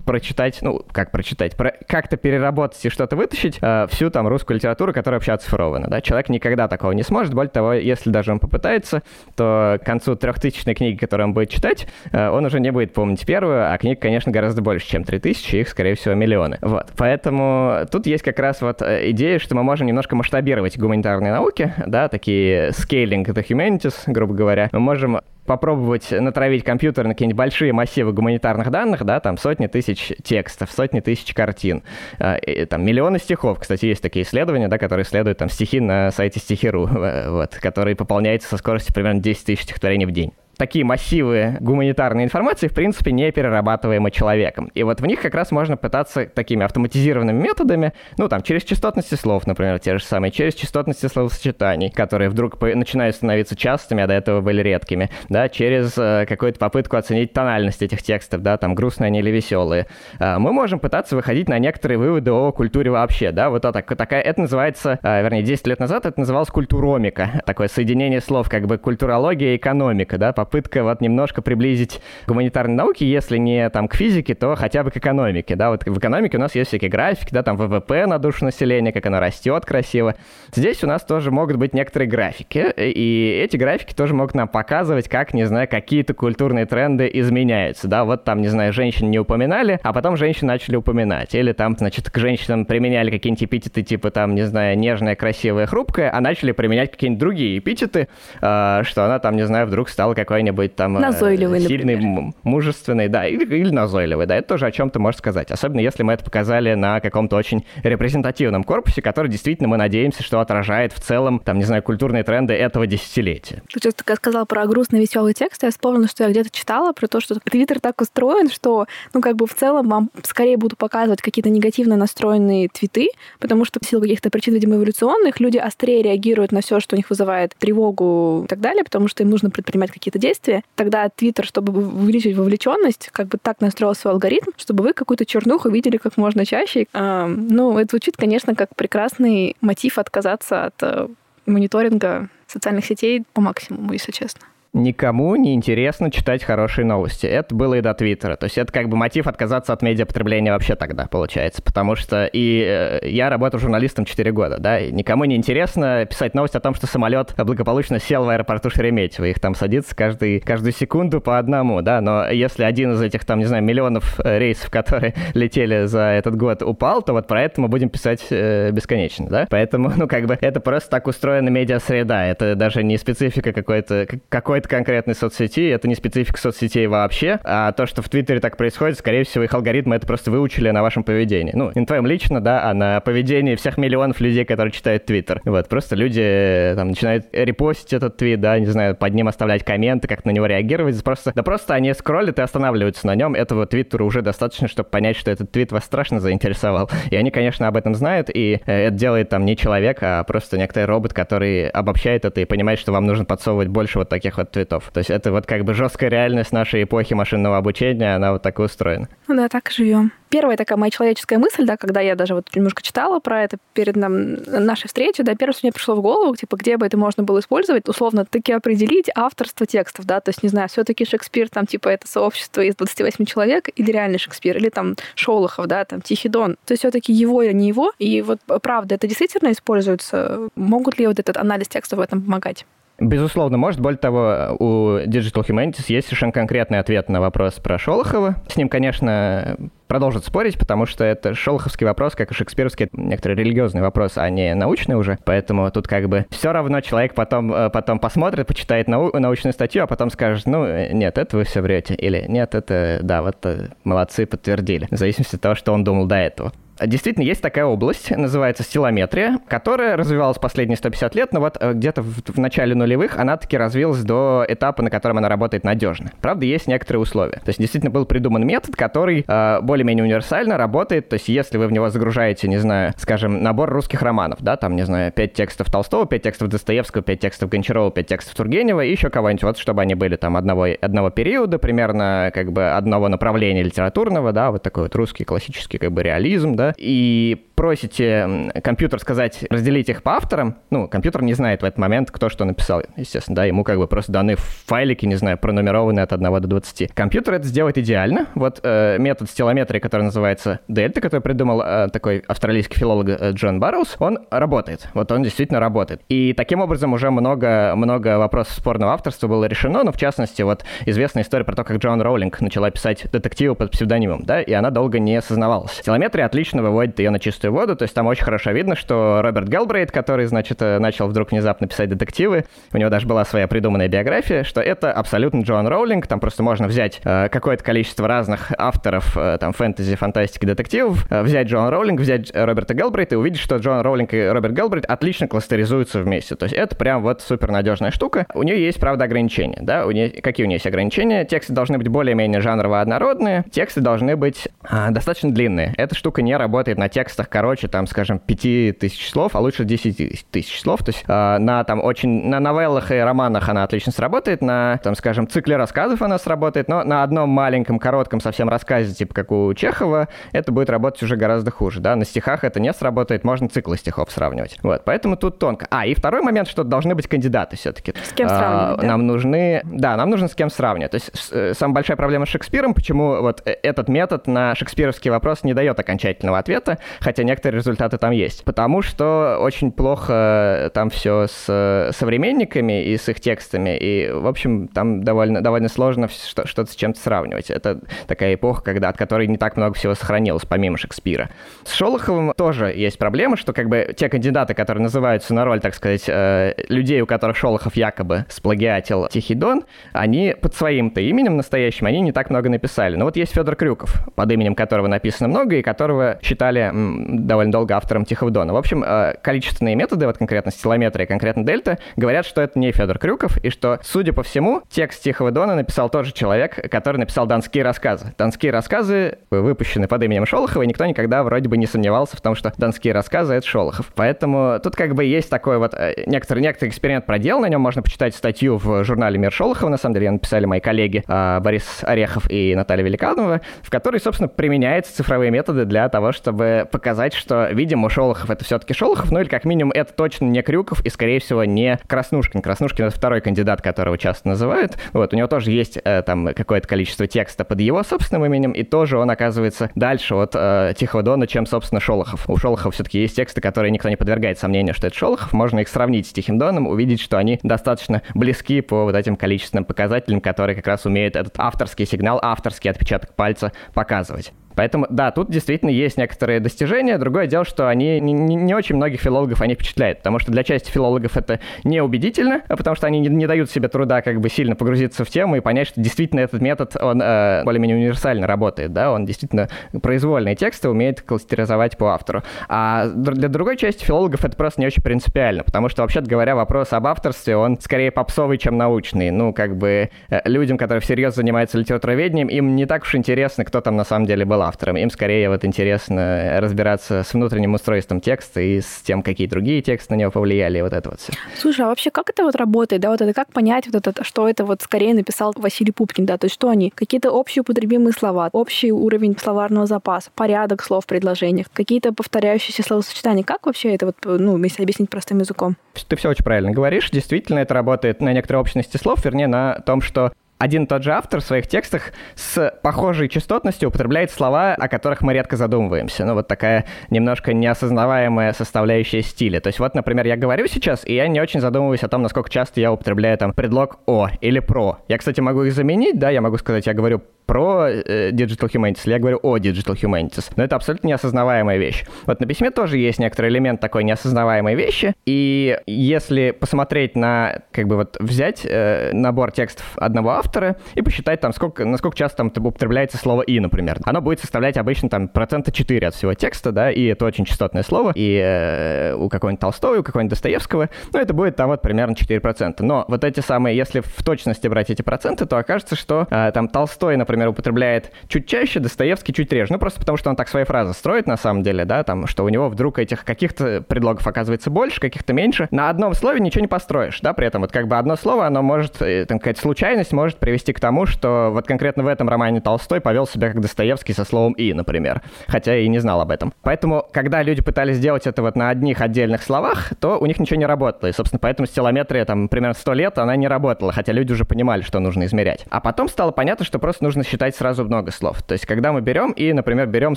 S1: прочитать, ну, как прочитать, про как-то переработать и что-то вытащить э, всю там русскую литературу, которая вообще оцифрована, да, человек никогда такого не сможет, более того, если даже он попытается, то к концу трехтысячной книги, которую он будет читать, э, он уже не будет помнить первую, а книг, конечно, гораздо больше, чем три тысячи, их, скорее всего, миллионы. Вот, поэтому тут есть как раз вот э, идея, что мы можем немножко масштабировать гуманитарные науки, да, такие scaling the humanities, грубо говоря, мы можем попробовать натравить компьютер на какие-нибудь большие массивы гуманитарных данных, да, там сотни тысяч текстов, сотни тысяч картин, э, там миллионы стихов. Кстати, есть такие исследования, да, которые исследуют там стихи на сайте стихи.ру, <laughs> вот, которые пополняются со скоростью примерно 10 тысяч стихотворений в день. Такие массивы гуманитарной информации, в принципе, не перерабатываемы человеком. И вот в них как раз можно пытаться такими автоматизированными методами, ну, там, через частотности слов, например, те же самые, через частотности словосочетаний, которые вдруг начинают становиться частыми, а до этого были редкими, да, через э, какую-то попытку оценить тональность этих текстов, да, там, грустные они или веселые. Э, мы можем пытаться выходить на некоторые выводы о культуре вообще, да, вот это, такая, это называется, э, вернее, 10 лет назад это называлось культуромика, такое соединение слов, как бы культурология и экономика, да, попытка вот немножко приблизить гуманитарные науки, если не там к физике, то хотя бы к экономике, да, вот в экономике у нас есть всякие графики, да, там ВВП на душу населения, как оно растет красиво. Здесь у нас тоже могут быть некоторые графики, и эти графики тоже могут нам показывать, как, не знаю, какие-то культурные тренды изменяются, да, вот там, не знаю, женщин не упоминали, а потом женщин начали упоминать, или там, значит, к женщинам применяли какие-нибудь эпитеты, типа там, не знаю, нежная, красивая, хрупкая, а начали применять какие-нибудь другие эпитеты, э, что она там, не знаю, вдруг стала какой-нибудь там...
S2: Э, назойливый,
S1: Сильный,
S2: например.
S1: мужественный, да, или, или назойливый, да, это тоже о чем-то можешь сказать. Особенно если мы это показали на каком-то очень репрезентативном корпусе, который действительно мы надеемся, что отражает в целом, там, не знаю, культурные тренды этого десятилетия.
S2: Ты сейчас сказала про грустный веселый текст, я вспомнила, что я где-то читала про то, что Твиттер так устроен, что, ну, как бы в целом вам скорее будут показывать какие-то негативно настроенные твиты, потому что в силу каких-то причин, видимо, эволюционных, люди острее реагируют на все, что у них вызывает тревогу и так далее, потому что им нужно предпринимать какие-то действия. Тогда Твиттер, чтобы увеличить вовлеченность, как бы так настроил свой алгоритм, чтобы вы какую-то чернуху видели как можно чаще. Ну, это звучит, конечно, как прекрасный мотив отказаться от э, мониторинга социальных сетей по максимуму, если честно
S1: никому не интересно читать хорошие новости. Это было и до Твиттера. То есть это как бы мотив отказаться от медиапотребления вообще тогда, получается. Потому что и э, я работал журналистом 4 года, да, и никому не интересно писать новость о том, что самолет благополучно сел в аэропорту Шереметьево. Их там садится каждый, каждую секунду по одному, да, но если один из этих, там, не знаю, миллионов э, рейсов, <laughs> которые летели за этот год, упал, то вот про это мы будем писать э, бесконечно, да. Поэтому, <laughs> ну, как бы это просто так устроена медиа-среда. Это даже не специфика какой-то какой какой-то конкретной соцсети, это не специфика соцсетей вообще, а то, что в Твиттере так происходит, скорее всего, их алгоритмы это просто выучили на вашем поведении. Ну, не на твоем лично, да, а на поведении всех миллионов людей, которые читают Твиттер. Вот, просто люди э, там начинают репостить этот твит, да, не знаю, под ним оставлять комменты, как на него реагировать. Просто, да просто они скроллят и останавливаются на нем. Этого Твиттера уже достаточно, чтобы понять, что этот твит вас страшно заинтересовал. И они, конечно, об этом знают, и э, это делает там не человек, а просто некоторый робот, который обобщает это и понимает, что вам нужно подсовывать больше вот таких вот цветов. То есть это вот как бы жесткая реальность нашей эпохи машинного обучения, она вот так и устроена.
S2: Ну да, так живем. Первая такая моя человеческая мысль, да, когда я даже вот немножко читала про это перед нам, нашей встречей, да, первое, что мне пришло в голову, типа, где бы это можно было использовать, условно, таки определить авторство текстов, да, то есть, не знаю, все таки Шекспир, там, типа, это сообщество из 28 человек, или реальный Шекспир, или там Шолохов, да, там, Тихий Дон. То есть все таки его или не его, и вот правда, это действительно используется? Могут ли вот этот анализ текста в этом помогать?
S1: Безусловно, может. Более того, у Digital Humanities есть совершенно конкретный ответ на вопрос про Шолохова. С ним, конечно, продолжат спорить, потому что это шолоховский вопрос, как и шекспировский, некоторый религиозный вопрос, а не научный уже. Поэтому тут как бы все равно человек потом, э, потом посмотрит, почитает нау научную статью, а потом скажет, ну, нет, это вы все врете. Или нет, это, да, вот э, молодцы, подтвердили. В зависимости от того, что он думал до этого. Действительно, есть такая область, называется стилометрия, которая развивалась последние 150 лет, но вот э, где-то в, в начале нулевых она таки развилась до этапа, на котором она работает надежно. Правда, есть некоторые условия. То есть действительно был придуман метод, который э, более-менее универсально работает. То есть если вы в него загружаете, не знаю, скажем, набор русских романов, да, там, не знаю, 5 текстов Толстого, 5 текстов Достоевского, 5 текстов Гончарова, 5 текстов Тургенева и еще кого-нибудь, вот чтобы они были там одного, одного периода, примерно как бы одного направления литературного, да, вот такой вот русский классический как бы реализм, да, и просите компьютер сказать, разделить их по авторам, ну, компьютер не знает в этот момент, кто что написал, естественно, да, ему как бы просто даны файлики, не знаю, пронумерованы от 1 до 20. Компьютер это сделает идеально. Вот э, метод стилометрии, который называется Дельта, который придумал э, такой австралийский филолог э, Джон Барроуз, он работает. Вот он действительно работает. И таким образом уже много, много вопросов спорного авторства было решено, но в частности, вот известная история про то, как Джон Роулинг начала писать детективы под псевдонимом, да, и она долго не осознавалась. Стилометрия отлично выводит ее на чистую чистую воду, то есть там очень хорошо видно, что Роберт Гелбрейт, который, значит, э, начал вдруг внезапно писать детективы, у него даже была своя придуманная биография, что это абсолютно Джон Роулинг, там просто можно взять э, какое-то количество разных авторов, э, там, фэнтези, фантастики, детективов, э, взять Джон Роулинг, взять Роберта Гелбрейта и увидеть, что Джон Роулинг и Роберт Гелбрейт отлично кластеризуются вместе. То есть это прям вот супер надежная штука. У нее есть, правда, ограничения, да? У нее, какие у нее есть ограничения? Тексты должны быть более-менее жанрово однородные, тексты должны быть а, достаточно длинные. Эта штука не работает на текстах короче, там, скажем, 5000 слов, а лучше 10 тысяч слов. То есть а, на там очень на новеллах и романах она отлично сработает, на, там, скажем, цикле рассказов она сработает, но на одном маленьком, коротком совсем рассказе, типа как у Чехова, это будет работать уже гораздо хуже, да? На стихах это не сработает, можно циклы стихов сравнивать. Вот, поэтому тут тонко. А, и второй момент, что должны быть кандидаты все-таки.
S2: С кем сравнивать, а, да?
S1: Нам нужны, да, нам нужно с кем сравнивать. То есть э, самая большая проблема с Шекспиром, почему вот э, этот метод на шекспировский вопрос не дает окончательного ответа, хотя некоторые результаты там есть. Потому что очень плохо э, там все с современниками и с их текстами, и, в общем, там довольно, довольно сложно что-то с чем-то сравнивать. Это такая эпоха, когда, от которой не так много всего сохранилось, помимо Шекспира. С Шолоховым тоже есть проблема, что как бы те кандидаты, которые называются на роль, так сказать, э, людей, у которых Шолохов якобы сплагиатил Тихий Дон, они под своим-то именем настоящим, они не так много написали. Но вот есть Федор Крюков, под именем которого написано много, и которого считали довольно долго автором Тихого Дона. В общем, э, количественные методы, вот конкретно стилометрия, конкретно дельта, говорят, что это не Федор Крюков, и что, судя по всему, текст Тихого Дона написал тот же человек, который написал донские рассказы. Донские рассказы выпущены под именем Шолохова, и никто никогда вроде бы не сомневался в том, что донские рассказы — это Шолохов. Поэтому тут как бы есть такой вот э, некоторый, некоторый эксперимент проделан, на нем можно почитать статью в журнале «Мир Шолохова», на самом деле, ее написали мои коллеги а, Борис Орехов и Наталья Великанова, в которой, собственно, применяются цифровые методы для того, чтобы показать, что, видимо, Шолохов — это все-таки Шолохов, ну или как минимум это точно не Крюков и, скорее всего, не Краснушкин. Краснушкин — это второй кандидат, которого часто называют. Вот, у него тоже есть э, там какое-то количество текста под его собственным именем, и тоже он оказывается дальше от э, Тихого Дона, чем, собственно, Шолохов. У Шолохова все-таки есть тексты, которые никто не подвергает сомнению, что это Шолохов. Можно их сравнить с Тихим Доном, увидеть, что они достаточно близки по вот этим количественным показателям, которые как раз умеют этот авторский сигнал, авторский отпечаток пальца показывать. Поэтому, да, тут действительно есть некоторые достижения. Другое дело, что они не, не очень многих филологов они впечатляют, потому что для части филологов это неубедительно, потому что они не, не дают себе труда как бы сильно погрузиться в тему и понять, что действительно этот метод, он э, более-менее универсально работает, да, он действительно произвольные тексты умеет кластеризовать по автору. А для другой части филологов это просто не очень принципиально, потому что, вообще-то говоря, вопрос об авторстве, он скорее попсовый, чем научный. Ну, как бы э, людям, которые всерьез занимаются литературоведением, им не так уж интересно, кто там на самом деле был автором. Им скорее вот интересно разбираться с внутренним устройством текста и с тем, какие другие тексты на него повлияли, и вот это вот все.
S2: Слушай, а вообще как это вот работает, да, вот это как понять вот это, что это вот скорее написал Василий Пупкин, да, то есть что они? Какие-то общие употребимые слова, общий уровень словарного запаса, порядок слов в предложениях, какие-то повторяющиеся словосочетания. Как вообще это вот, ну, если объяснить простым языком?
S1: Ты все очень правильно говоришь. Действительно, это работает на некоторой общности слов, вернее, на том, что один и тот же автор в своих текстах с похожей частотностью употребляет слова, о которых мы редко задумываемся. Ну, вот такая немножко неосознаваемая составляющая стиля. То есть вот, например, я говорю сейчас, и я не очень задумываюсь о том, насколько часто я употребляю там предлог «о» или «про». Я, кстати, могу их заменить, да, я могу сказать, я говорю про э, Digital Humanities, или я говорю о Digital Humanities. Но это абсолютно неосознаваемая вещь. Вот на письме тоже есть некоторый элемент такой неосознаваемой вещи, и если посмотреть на, как бы вот взять э, набор текстов одного автора и посчитать там, сколько, насколько часто там употребляется слово «и», например, оно будет составлять обычно там процента 4 от всего текста, да, и это очень частотное слово, и э, у какого-нибудь Толстого, у какого-нибудь Достоевского, ну, это будет там вот примерно 4%. Но вот эти самые, если в точности брать эти проценты, то окажется, что э, там Толстой, например, например, употребляет чуть чаще, Достоевский чуть реже. Ну, просто потому что он так свои фразы строит, на самом деле, да, там, что у него вдруг этих каких-то предлогов оказывается больше, каких-то меньше. На одном слове ничего не построишь, да, при этом вот как бы одно слово, оно может, э, там, какая-то случайность может привести к тому, что вот конкретно в этом романе Толстой повел себя как Достоевский со словом «и», например, хотя и не знал об этом. Поэтому, когда люди пытались сделать это вот на одних отдельных словах, то у них ничего не работало, и, собственно, поэтому стилометрия там примерно 100 лет, она не работала, хотя люди уже понимали, что нужно измерять. А потом стало понятно, что просто нужно считать сразу много слов. То есть, когда мы берем и, например, берем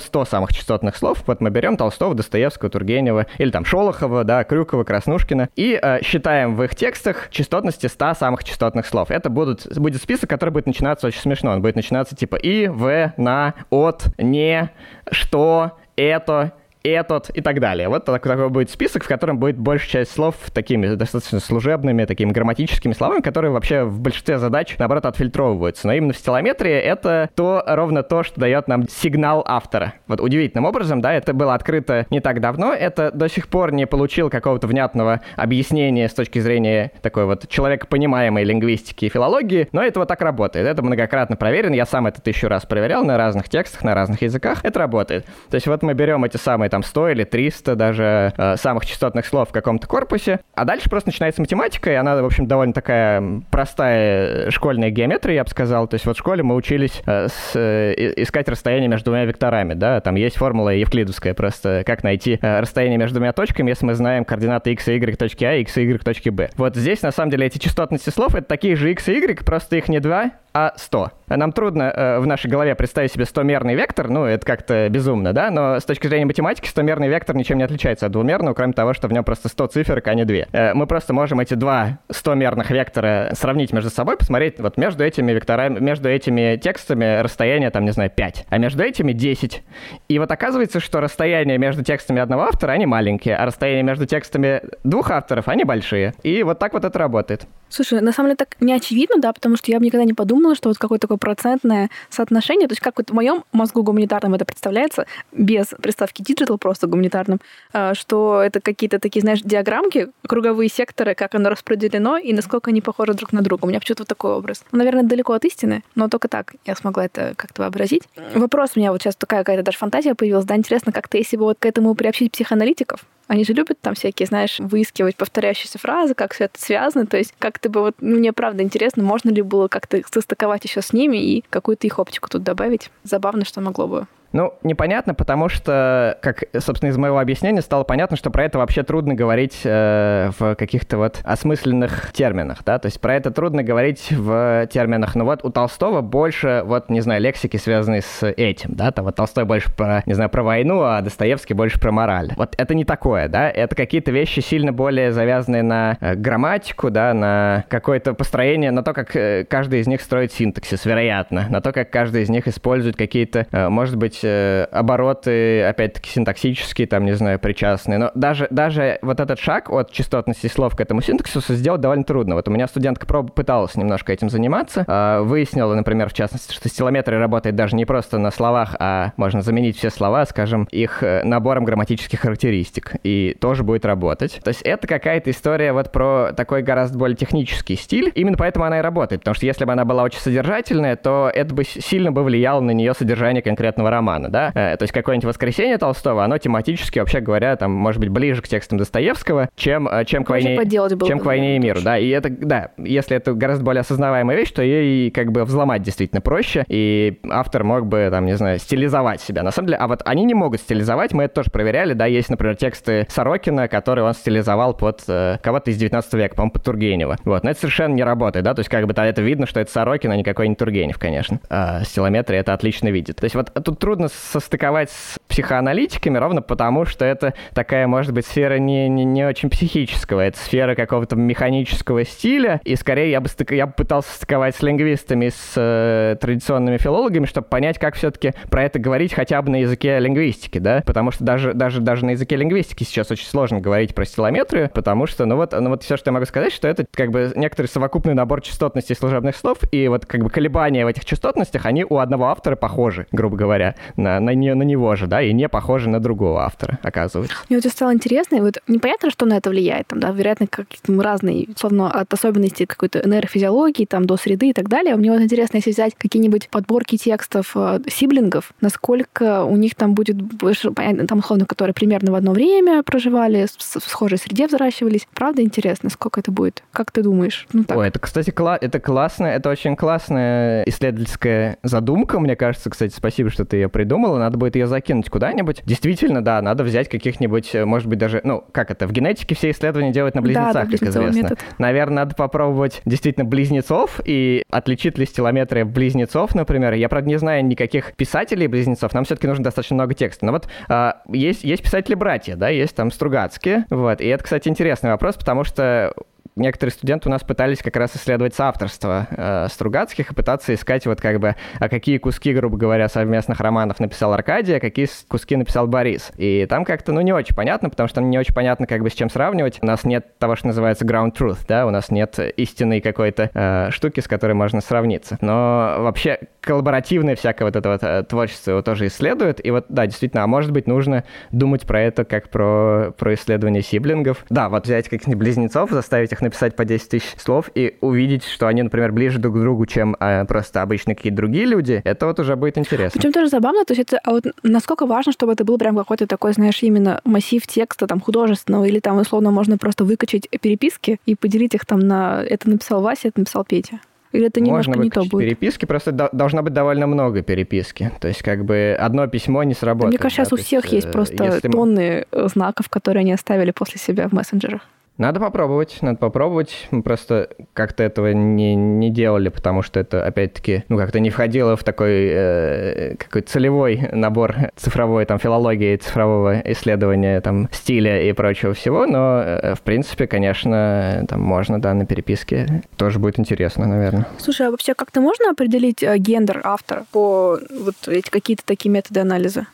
S1: 100 самых частотных слов, вот мы берем Толстого, Достоевского, Тургенева, или там Шолохова, да, Крюкова, Краснушкина, и э, считаем в их текстах частотности 100 самых частотных слов. Это будут, будет список, который будет начинаться очень смешно. Он будет начинаться типа и, в, на, от, не, что, это, этот и так далее. Вот такой будет список, в котором будет большая часть слов такими достаточно служебными, такими грамматическими словами, которые вообще в большинстве задач, наоборот, отфильтровываются. Но именно в стилометрии это то, ровно то, что дает нам сигнал автора. Вот удивительным образом, да, это было открыто не так давно, это до сих пор не получил какого-то внятного объяснения с точки зрения такой вот человека понимаемой лингвистики и филологии, но это вот так работает. Это многократно проверено, я сам это тысячу раз проверял на разных текстах, на разных языках, это работает. То есть вот мы берем эти самые там 100 или 300 даже э, самых частотных слов в каком-то корпусе, а дальше просто начинается математика, и она, в общем, довольно такая простая школьная геометрия, я бы сказал. То есть вот в школе мы учились э, с, э, искать расстояние между двумя векторами, да, там есть формула евклидовская просто, как найти э, расстояние между двумя точками, если мы знаем координаты x и y точки А и x и y точки Б. Вот здесь, на самом деле, эти частотности слов — это такие же x и y, просто их не два, а 100. Нам трудно э, в нашей голове представить себе 100-мерный вектор, ну, это как-то безумно, да, но с точки зрения математики 100-мерный вектор ничем не отличается от двумерного, кроме того, что в нем просто 100 циферок, а не 2. Э, мы просто можем эти два 100-мерных вектора сравнить между собой, посмотреть, вот между этими векторами, между этими текстами расстояние, там, не знаю, 5, а между этими 10. И вот оказывается, что расстояние между текстами одного автора, они маленькие, а расстояние между текстами двух авторов, они большие. И вот так вот это работает.
S2: Слушай, на самом деле так не очевидно, да, потому что я бы никогда не подумала, что вот какое-то такое процентное соотношение, то есть как вот в моем мозгу гуманитарном это представляется, без приставки digital, просто гуманитарным, а, что это какие-то такие, знаешь, диаграммки, круговые секторы, как оно распределено и насколько они похожи друг на друга. У меня почему-то вот такой образ. Наверное, далеко от истины, но только так я смогла это как-то вообразить. Вопрос у меня вот сейчас такая какая-то даже фантазия появилась, да, интересно, как-то если бы вот к этому приобщить психоаналитиков, они же любят там всякие, знаешь, выискивать повторяющиеся фразы, как все это связано. То есть как ты бы вот, ну, мне правда интересно, можно ли было как-то состыковать еще с ними и какую-то их оптику тут добавить. Забавно, что могло бы
S1: ну, непонятно, потому что, как, собственно, из моего объяснения стало понятно, что про это вообще трудно говорить э, в каких-то вот осмысленных терминах, да, то есть про это трудно говорить в терминах, ну вот у Толстого больше, вот, не знаю, лексики, связанной с этим, да, там вот Толстой больше про, не знаю, про войну, а Достоевский больше про мораль. Вот это не такое, да, это какие-то вещи сильно более завязанные на э, грамматику, да, на какое-то построение, на то, как э, каждый из них строит синтаксис, вероятно, на то, как каждый из них использует какие-то, э, может быть, есть э, обороты, опять-таки, синтаксические, там, не знаю, причастные. Но даже, даже вот этот шаг от частотности слов к этому синтаксису сделать довольно трудно. Вот у меня студентка пыталась немножко этим заниматься. Э, выяснила, например, в частности, что стилометрия работает даже не просто на словах, а можно заменить все слова, скажем, их э, набором грамматических характеристик. И тоже будет работать. То есть это какая-то история вот про такой гораздо более технический стиль. Именно поэтому она и работает. Потому что если бы она была очень содержательная, то это бы сильно бы влияло на нее содержание конкретного романа романа, да? Э, то есть какое-нибудь «Воскресенье» Толстого, оно тематически, вообще говоря, там, может быть, ближе к текстам Достоевского, чем, э, чем, к, войне, чем к войне и миру, да? И это, да, если это гораздо более осознаваемая вещь, то ее как бы взломать действительно проще, и автор мог бы, там, не знаю, стилизовать себя. На самом деле, а вот они не могут стилизовать, мы это тоже проверяли, да, есть, например, тексты Сорокина, которые он стилизовал под э, кого-то из 19 века, по-моему, под Тургенева. Вот, но это совершенно не работает, да, то есть как бы это видно, что это Сорокин, а никакой не Тургенев, конечно. А стилометрия это отлично видит. То есть вот тут трудно состыковать с психоаналитиками, ровно потому, что это такая, может быть, сфера не, не, не очень психического, это сфера какого-то механического стиля, и скорее я бы, стык... я бы пытался стыковать с лингвистами, с э, традиционными филологами, чтобы понять, как все-таки про это говорить хотя бы на языке лингвистики, да, потому что даже, даже, даже на языке лингвистики сейчас очень сложно говорить про стилометрию, потому что, ну вот, ну вот все, что я могу сказать, что это как бы некоторый совокупный набор частотностей служебных слов, и вот как бы колебания в этих частотностях, они у одного автора похожи, грубо говоря, на, на, не, на него же, да, и не похожи на другого автора, оказывается.
S2: Мне вот стало интересно, и вот непонятно, что на это влияет, там, да, вероятно, какие-то разные, словно от особенностей какой-то нейрофизиологии, там, до среды и так далее. Мне вот интересно, если взять какие-нибудь подборки текстов э, сиблингов, насколько у них там будет больше, понятно, там, условно, которые примерно в одно время проживали, в схожей среде взращивались. Правда интересно, сколько это будет? Как ты думаешь?
S1: Ну, так. Ой, это, кстати, кла- это классно, это очень классная исследовательская задумка, мне кажется, кстати, спасибо, что ты ее придумала, надо будет ее закинуть куда-нибудь. Действительно, да, надо взять каких-нибудь, э, может быть, даже, ну, как это, в генетике все исследования делают на близнецах, да, как известно. Метод. Наверное, надо попробовать действительно близнецов и отличит ли стилометрия близнецов, например. Я, правда, не знаю никаких писателей-близнецов, нам все-таки нужно достаточно много текста. Но вот а, есть, есть писатели-братья, да, есть там Стругацкие, вот, и это, кстати, интересный вопрос, потому что некоторые студенты у нас пытались как раз исследовать соавторство э, Стругацких и пытаться искать вот как бы, а какие куски, грубо говоря, совместных романов написал Аркадий, а какие куски написал Борис. И там как-то, ну, не очень понятно, потому что не очень понятно, как бы с чем сравнивать. У нас нет того, что называется ground truth, да, у нас нет истинной какой-то э, штуки, с которой можно сравниться. Но вообще коллаборативное всякое вот это вот э, творчество его тоже исследует. И вот, да, действительно, а может быть, нужно думать про это как про, про исследование сиблингов. Да, вот взять каких-нибудь близнецов, заставить их написать по 10 тысяч слов и увидеть, что они, например, ближе друг к другу, чем э, просто обычно какие-то другие люди, это вот уже будет интересно.
S2: Причем тоже забавно, то есть это, а вот насколько важно, чтобы это был прям какой-то такой, знаешь, именно массив текста там художественного, или там условно можно просто выкачать переписки и поделить их там на это написал Вася, это написал Петя. Или это немножко
S1: Можно
S2: не то будет?
S1: переписки, просто до, должно быть довольно много переписки. То есть как бы одно письмо не сработает.
S2: Мне кажется, сейчас
S1: да?
S2: у всех есть, есть э, просто если... тонны знаков, которые они оставили после себя в мессенджерах.
S1: Надо попробовать, надо попробовать. Мы просто как-то этого не, не делали, потому что это, опять-таки, ну, как-то не входило в такой э, какой целевой набор цифровой, там, филологии, цифрового исследования, там, стиля и прочего всего, но, э, в принципе, конечно, там можно, да, на переписке. Тоже будет интересно, наверное.
S2: Слушай, а вообще как-то можно определить э, гендер автора по вот эти какие-то такие методы анализа?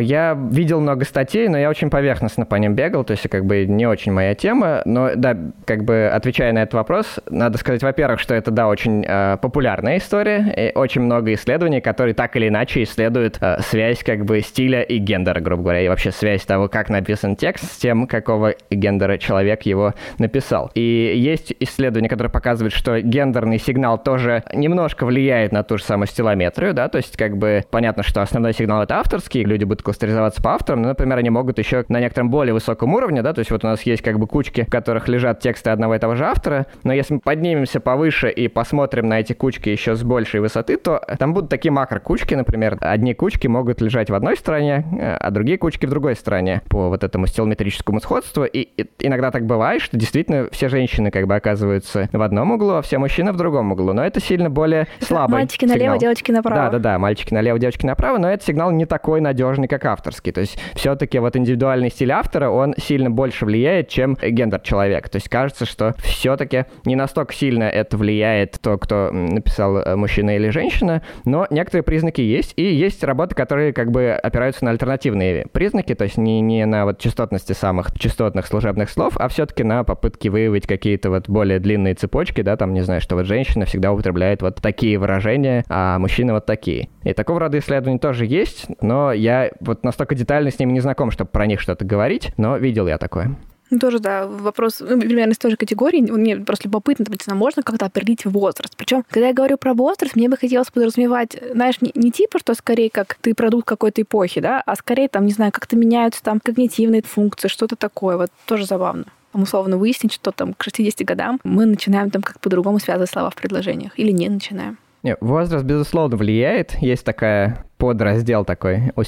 S1: Я видел много статей, но я очень поверхностно по ним бегал, то есть как бы не очень моя тема. Но да, как бы отвечая на этот вопрос, надо сказать, во-первых, что это, да, очень э, популярная история, и очень много исследований, которые так или иначе исследуют э, связь как бы стиля и гендера, грубо говоря, и вообще связь того, как написан текст с тем, какого гендера человек его написал. И есть исследования, которые показывают, что гендерный сигнал тоже немножко влияет на ту же самую стилометрию, да, то есть как бы понятно, что основной сигнал это авторский, люди будут кластеризоваться по авторам, но, например, они могут еще на некотором более высоком уровне, да, то есть вот у нас есть как бы кучки, в которых лежат тексты одного и того же автора, но если мы поднимемся повыше и посмотрим на эти кучки еще с большей высоты, то там будут такие макро-кучки, например, одни кучки могут лежать в одной стороне, а другие кучки в другой стороне по вот этому стилометрическому сходству, и, и иногда так бывает, что действительно все женщины как бы оказываются в одном углу, а все мужчины в другом углу, но это сильно более слабый
S2: Мальчики налево,
S1: сигнал.
S2: девочки направо.
S1: Да-да-да, мальчики налево, девочки направо, но этот сигнал не такой надежный сложный, как авторский. То есть все-таки вот индивидуальный стиль автора, он сильно больше влияет, чем гендер человека. То есть кажется, что все-таки не настолько сильно это влияет то, кто написал э, мужчина или женщина, но некоторые признаки есть, и есть работы, которые как бы опираются на альтернативные признаки, то есть не, не на вот частотности самых частотных служебных слов, а все-таки на попытки выявить какие-то вот более длинные цепочки, да, там, не знаю, что вот женщина всегда употребляет вот такие выражения, а мужчина вот такие. И такого рода исследования тоже есть, но я вот настолько детально с ними не знаком, чтобы про них что-то говорить, но видел я такое.
S2: Ну, тоже, да, вопрос ну, примерно из той же категории. Мне просто любопытно, там, можно как-то определить возраст. Причем, когда я говорю про возраст, мне бы хотелось подразумевать, знаешь, не, не типа, что скорее как ты продукт какой-то эпохи, да, а скорее, там, не знаю, как-то меняются там когнитивные функции, что-то такое. Вот тоже забавно. Там, условно выяснить, что там к 60 годам мы начинаем там как по-другому связывать слова в предложениях или не начинаем.
S1: Возраст, безусловно, влияет. Есть такая подраздел такой у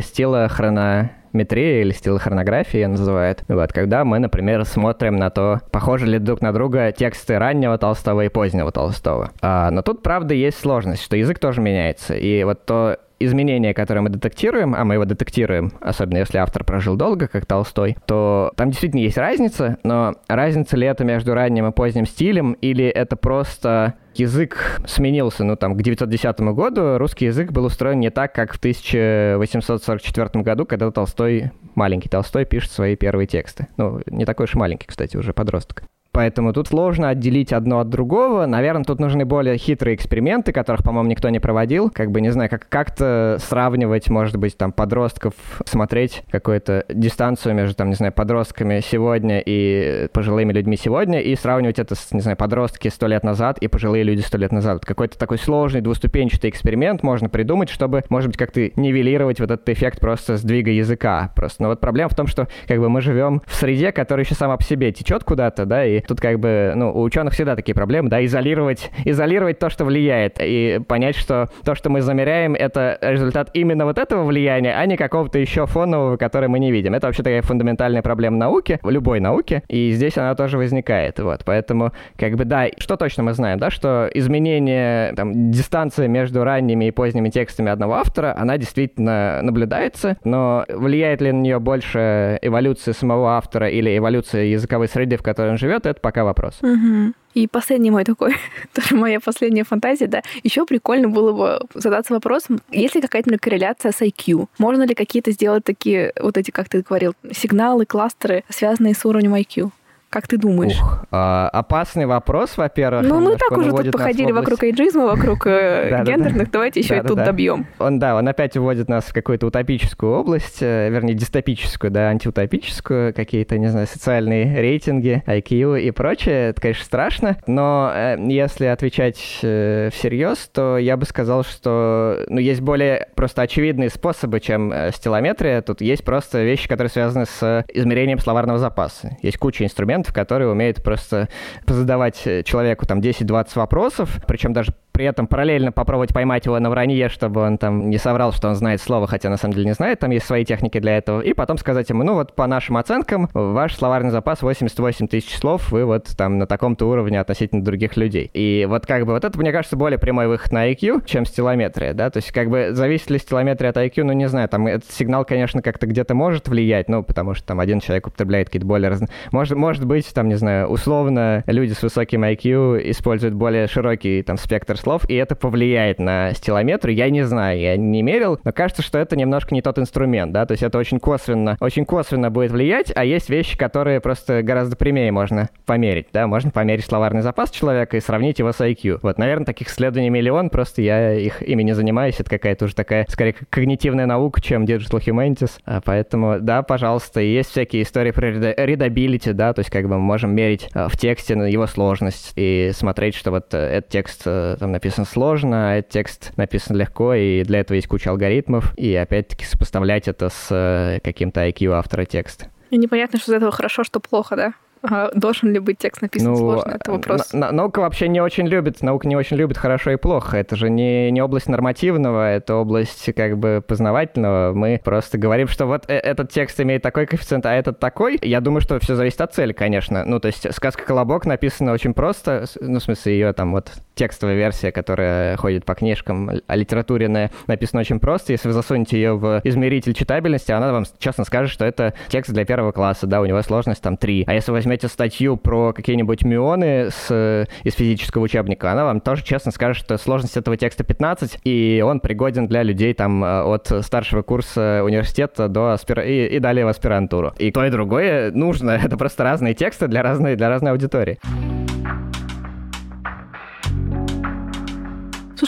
S1: стилохронометрия или стилохронография называют. Вот, когда мы, например, смотрим на то, похожи ли друг на друга тексты раннего Толстого и позднего Толстого. А, но тут, правда, есть сложность, что язык тоже меняется. И вот то изменение, которое мы детектируем, а мы его детектируем, особенно если автор прожил долго, как Толстой, то там действительно есть разница, но разница ли это между ранним и поздним стилем, или это просто язык сменился, ну, там, к 910 году русский язык был устроен не так, как в 1844 году, когда Толстой, маленький Толстой, пишет свои первые тексты. Ну, не такой уж маленький, кстати, уже подросток. Поэтому тут сложно отделить одно от другого. Наверное, тут нужны более хитрые эксперименты, которых, по-моему, никто не проводил. Как бы, не знаю, как как-то сравнивать, может быть, там, подростков, смотреть какую-то дистанцию между, там, не знаю, подростками сегодня и пожилыми людьми сегодня, и сравнивать это с, не знаю, подростки сто лет назад и пожилые люди сто лет назад. Какой-то такой сложный двуступенчатый эксперимент можно придумать, чтобы, может быть, как-то нивелировать вот этот эффект просто сдвига языка. Просто. Но вот проблема в том, что как бы мы живем в среде, которая еще сама по себе течет куда-то, да, и тут как бы, ну, у ученых всегда такие проблемы, да, изолировать, изолировать то, что влияет, и понять, что то, что мы замеряем, это результат именно вот этого влияния, а не какого-то еще фонового, который мы не видим. Это вообще такая фундаментальная проблема науки, в любой науке, и здесь она тоже возникает, вот, поэтому, как бы, да, что точно мы знаем, да, что изменение, там, дистанция между ранними и поздними текстами одного автора, она действительно наблюдается, но влияет ли на нее больше эволюция самого автора или эволюция языковой среды, в которой он живет, это пока вопрос.
S2: И последний мой такой, <laughs> тоже моя последняя фантазия, да. Еще прикольно было бы задаться вопросом, есть ли какая-то корреляция с IQ? Можно ли какие-то сделать такие, вот эти, как ты говорил, сигналы, кластеры, связанные с уровнем IQ? Как ты думаешь? Ух,
S1: а, опасный вопрос, во-первых.
S2: Ну, мы так уже тут походили вокруг эйджизма, вокруг э, <laughs> гендерных, давайте еще и тут добьем.
S1: Он, да, он опять уводит нас в какую-то утопическую область, э, вернее, дистопическую, да, антиутопическую, какие-то, не знаю, социальные рейтинги, IQ и прочее. Это, конечно, страшно, но э, если отвечать всерьез, то я бы сказал, что ну, есть более просто очевидные способы, чем стилометрия. Тут есть просто вещи, которые связаны с измерением словарного запаса. Есть куча инструментов, инструментов, которые умеют просто задавать человеку там 10-20 вопросов, причем даже при этом параллельно попробовать поймать его на вранье, чтобы он там не соврал, что он знает слово, хотя на самом деле не знает, там есть свои техники для этого, и потом сказать ему, ну вот по нашим оценкам, ваш словарный запас 88 тысяч слов, вы вот там на таком-то уровне относительно других людей. И вот как бы вот это, мне кажется, более прямой выход на IQ, чем стилометрия, да, то есть как бы зависит ли стилометрия от IQ, ну не знаю, там этот сигнал, конечно, как-то где-то может влиять, ну потому что там один человек употребляет какие-то более разные... Может, может быть, там, не знаю, условно люди с высоким IQ используют более широкий там спектр слов, слов, и это повлияет на стилометр. Я не знаю, я не мерил, но кажется, что это немножко не тот инструмент, да, то есть это очень косвенно, очень косвенно будет влиять, а есть вещи, которые просто гораздо прямее можно померить, да, можно померить словарный запас человека и сравнить его с IQ. Вот, наверное, таких исследований миллион, просто я их ими не занимаюсь, это какая-то уже такая, скорее, когнитивная наука, чем Digital Humanities, а поэтому, да, пожалуйста, есть всякие истории про readability, да, то есть как бы мы можем мерить а, в тексте его сложность и смотреть, что вот э, этот текст э, там написан сложно, а этот текст написан легко, и для этого есть куча алгоритмов, и опять-таки сопоставлять это с э, каким-то IQ автора текста.
S2: И непонятно, что из этого хорошо, что плохо, да? А должен ли быть текст написан ну, сложно? Это вопрос.
S1: Наука вообще не очень любит, наука не очень любит хорошо и плохо. Это же не, не область нормативного, это область как бы познавательного. Мы просто говорим, что вот э, этот текст имеет такой коэффициент, а этот такой. Я думаю, что все зависит от цели, конечно. Ну, то есть сказка «Колобок» написана очень просто, ну, в смысле, ее там вот текстовая версия, которая ходит по книжкам, а литературная, написана очень просто. Если вы засунете ее в измеритель читабельности, она вам честно скажет, что это текст для первого класса, да, у него сложность там 3. А если возьмете возьмете статью про какие-нибудь мионы с, из физического учебника, она вам тоже честно скажет, что сложность этого текста 15, и он пригоден для людей там э, от старшего курса университета до аспир... и, и далее в аспирантуру. И то, и другое нужно. <laughs> Это просто разные тексты для разной, для разной аудитории.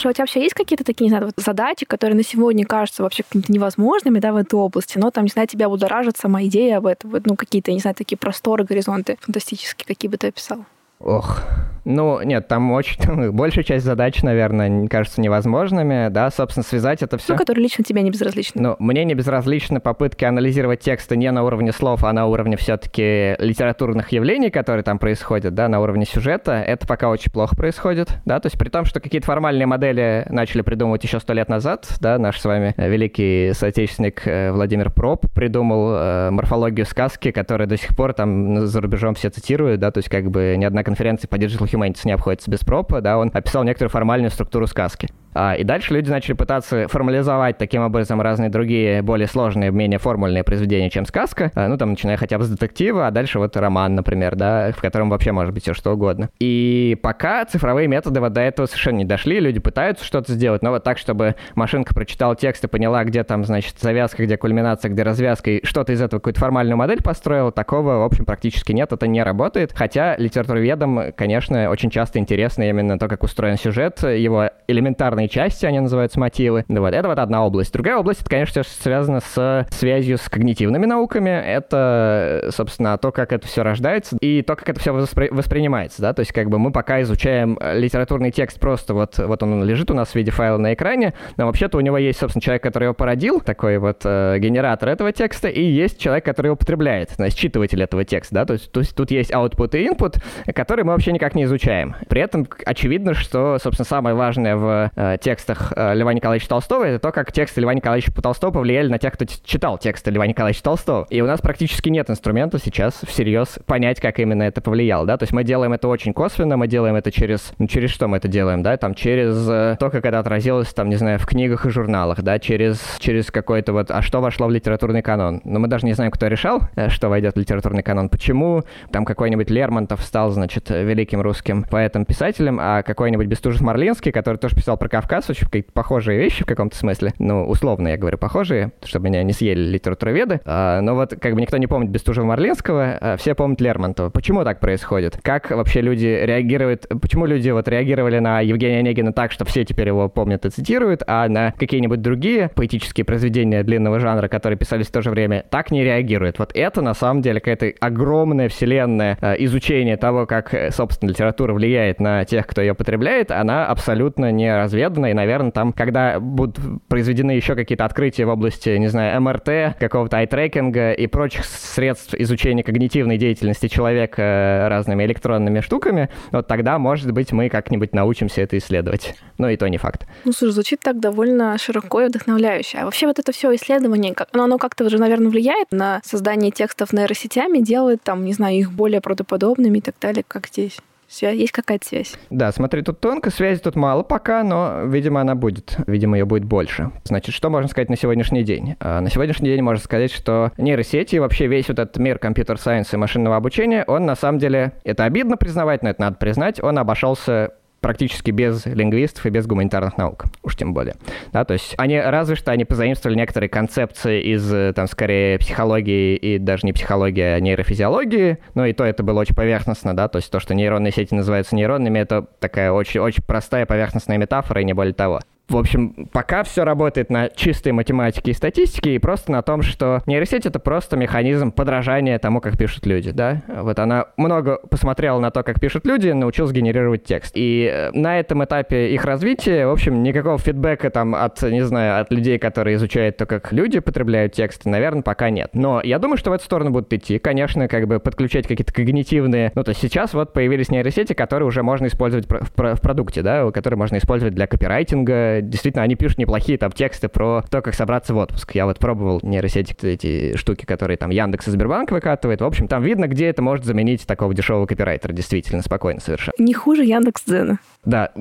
S2: Слушай, а у тебя вообще есть какие-то такие, не знаю, вот задачи, которые на сегодня кажутся вообще какими-то невозможными, да, в этой области, но там, не знаю, тебя будоражит сама идея об этом, вот, ну, какие-то, не знаю, такие просторы, горизонты фантастические, какие бы ты описал?
S1: Ох, ну, нет, там очень... <laughs> Там, большая часть задач, наверное, кажется невозможными, да, собственно, связать это все...
S2: Ну, которые лично тебе не безразличны.
S1: Ну, мне не безразличны попытки анализировать тексты не на уровне слов, а на уровне все-таки литературных явлений, которые там происходят, да, на уровне сюжета. Это пока очень плохо происходит, да, то есть при том, что какие-то формальные модели начали придумывать еще сто лет назад, да, наш с вами великий соотечественник э, Владимир Проб придумал э, морфологию сказки, которая до сих пор там за рубежом все цитируют, да, то есть как бы ни одна конференция по Digital Humanities не обходится без пропа, да, он описал некоторую формальную структуру сказки. А, и дальше люди начали пытаться формализовать таким образом разные другие более сложные, менее формульные произведения, чем сказка. А, ну, там, начиная хотя бы с детектива, а дальше вот роман, например, да, в котором вообще может быть все что угодно. И пока цифровые методы вот до этого совершенно не дошли, люди пытаются что-то сделать, но вот так, чтобы машинка прочитала текст и поняла, где там, значит, завязка, где кульминация, где развязка, и что-то из этого какую-то формальную модель построила, такого, в общем, практически нет, это не работает. Хотя литературоведам, конечно, очень часто интересно именно то, как устроен сюжет, его элементарный разные части, они называются мотивы. Да, вот это вот одна область. Другая область, это, конечно, связано с связью с когнитивными науками. Это, собственно, то, как это все рождается и то, как это все воспри- воспринимается, да, то есть как бы мы пока изучаем литературный текст просто вот, вот он лежит у нас в виде файла на экране, но вообще-то у него есть, собственно, человек, который его породил, такой вот э, генератор этого текста, и есть человек, который его употребляет, значит, считыватель этого текста, да, то есть, то тут есть output и input, который мы вообще никак не изучаем. При этом очевидно, что, собственно, самое важное в э, э, текстах э, Льва Николаевича Толстого, это то, как тексты Льва Николаевича Толстого повлияли на тех, кто читал тексты Льва Николаевича Толстого. И у нас практически нет инструмента сейчас всерьез понять, как именно это повлияло, да, то есть мы делаем это очень косвенно, мы делаем это через, ну, через что мы это делаем, да, там, через э, то, как это отразилось, там, не знаю, в книгах и журналах, да, через, через какой-то вот, а что вошло в литературный канон. Но мы даже не знаем, кто решал, э, что войдет в литературный канон, почему там какой-нибудь Лермонтов стал, значит, великим русским поэтом-писателем, а какой-нибудь Бестужев-Марлинский, который тоже писал про Кавказ, очень похожие вещи в каком-то смысле, ну, условно я говорю, похожие, чтобы меня не съели литературоведы, а, но вот как бы никто не помнит Бестужева-Марлинского, а все помнят Лермонтова. Почему так происходит? Как вообще люди реагируют, почему люди вот реагировали на Евгения Онегина так, что все теперь его помнят и цитируют, а на какие-нибудь другие поэтические произведения длинного жанра, которые писались в то же время, так не реагируют. Вот это на самом деле какая-то огромная вселенная э, изучения того, как, собственно, литература влияет на тех, кто ее потребляет, она абсолютно не разведана, и, наверное, там, когда будут произведены еще какие-то открытия в области, не знаю, МРТ, какого-то айтрекинга и прочих средств изучения когнитивной деятельности человека э, разными электронными штуками, вот тогда, может быть, мы как-нибудь научимся это исследовать. Но и то не факт.
S2: Ну, слушай, звучит так довольно широко и вдохновляюще. А вообще вот это все исследование, как, ну, оно как-то уже, наверное, влияет на создание текстов нейросетями, делает там, не знаю, их более правдоподобными и так далее, как здесь? Связь, есть какая-то связь?
S1: Да, смотри, тут тонко, связи тут мало пока, но, видимо, она будет. Видимо, ее будет больше. Значит, что можно сказать на сегодняшний день? А, на сегодняшний день можно сказать, что нейросети, вообще весь вот этот мир компьютер-сайенса и машинного обучения, он на самом деле, это обидно признавать, но это надо признать, он обошелся практически без лингвистов и без гуманитарных наук, уж тем более. Да, то есть они разве что они позаимствовали некоторые концепции из, э, там, скорее, психологии и даже не психологии, а нейрофизиологии, но и то это было очень поверхностно, да, то есть то, что нейронные сети называются нейронными, это такая очень-очень простая поверхностная метафора и не более того. В общем, пока все работает на чистой математике и статистике, и просто на том, что нейросеть — это просто механизм подражания тому, как пишут люди, да? Вот она много посмотрела на то, как пишут люди, научилась генерировать текст. И э, на этом этапе их развития, в общем, никакого фидбэка там от, не знаю, от людей, которые изучают то, как люди потребляют тексты, наверное, пока нет. Но я думаю, что в эту сторону будут идти. Конечно, как бы подключать какие-то когнитивные... Ну, то есть сейчас вот появились нейросети, которые уже можно использовать в, в продукте, да, которые можно использовать для копирайтинга, действительно, они пишут неплохие там тексты про то, как собраться в отпуск. Я вот пробовал нейросети, эти штуки, которые там Яндекс и Сбербанк выкатывает. В общем, там видно, где это может заменить такого дешевого копирайтера, действительно, спокойно совершенно.
S2: Не хуже Яндекс Дзена.
S1: Да,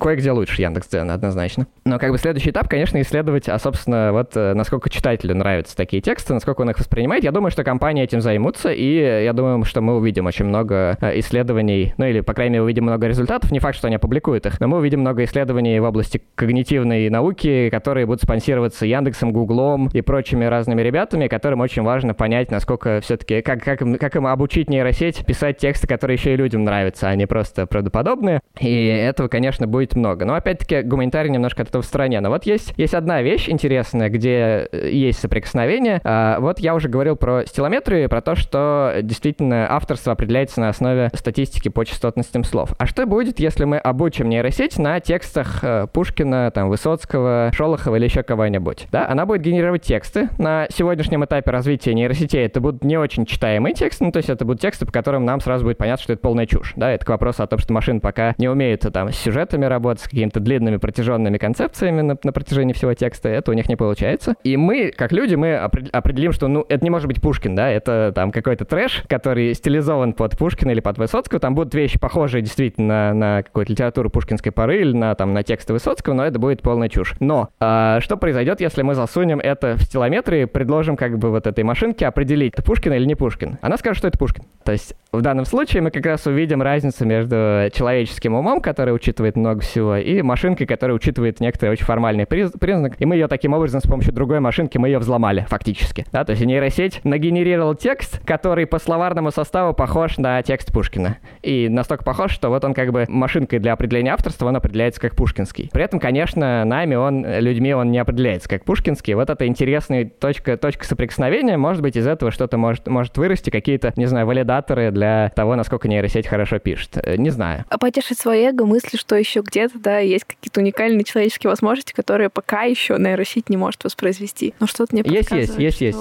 S1: кое-где лучше Яндекс Дзен, однозначно. Но как бы следующий этап, конечно, исследовать, а, собственно, вот э, насколько читателю нравятся такие тексты, насколько он их воспринимает. Я думаю, что компании этим займутся, и я думаю, что мы увидим очень много э, исследований, ну или, по крайней мере, увидим много результатов. Не факт, что они опубликуют их, но мы увидим много исследований в области когнитивной науки, которые будут спонсироваться Яндексом, Гуглом и прочими разными ребятами, которым очень важно понять, насколько все-таки, как, как, как им обучить нейросеть писать тексты, которые еще и людям нравятся, а не просто правдоподобные. И этого, конечно, будет много. Но, опять-таки, гуманитарий немножко от этого в стороне. Но вот есть, есть одна вещь интересная, где э, есть соприкосновение. А, вот я уже говорил про стилометрию, про то, что действительно авторство определяется на основе статистики по частотностям слов. А что будет, если мы обучим нейросеть на текстах э, Пушкина, там, Высоцкого, Шолохова или еще кого-нибудь? Да, она будет генерировать тексты. На сегодняшнем этапе развития нейросетей это будут не очень читаемые тексты, ну, то есть это будут тексты, по которым нам сразу будет понятно, что это полная чушь. Да, это к вопросу о том, что машина пока не умеет там с сюжетами работать, с какими-то длинными протяженными концепциями на, на протяжении всего текста. Это у них не получается. И мы, как люди, мы определим, что, ну, это не может быть Пушкин, да, это там какой-то трэш, который стилизован под Пушкина или под Высоцкого. Там будут вещи похожие действительно на, на какую-то литературу пушкинской поры или на, там, на тексты Высоцкого, но это будет полная чушь. Но а, что произойдет, если мы засунем это в стилометры и предложим как бы вот этой машинке определить, это Пушкин или не Пушкин? Она скажет, что это Пушкин. То есть в данном случае мы как раз увидим разницу между человеческим умом, который учитывает много всего, и машинкой, которая учитывает некоторый очень формальный признак. И мы ее таким образом с помощью другой машинки мы ее взломали фактически. Да, то есть нейросеть нагенерировал текст, который по словарному составу похож на текст Пушкина. И настолько похож, что вот он как бы машинкой для определения авторства, он определяется как пушкинский. При этом, конечно, нами он, людьми он не определяется как пушкинский. Вот это интересная точка, точка соприкосновения. Может быть, из этого что-то может, может вырасти, какие-то, не знаю, валидаторы для того, насколько нейросеть хорошо пишет. Э, не знаю.
S2: А потешить свое эго мысли, что еще где-то, да, есть какие-то уникальные человеческие возможности, которые пока еще нейросеть не может воспроизвести. Но что-то мне
S1: есть, есть, есть, есть.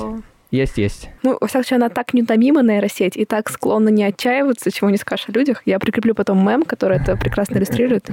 S1: Есть, есть.
S2: Ну, во всяком случае, она так неутомима, нейросеть, и так склонна не отчаиваться, чего не скажешь о людях. Я прикреплю потом мем, который это прекрасно иллюстрирует.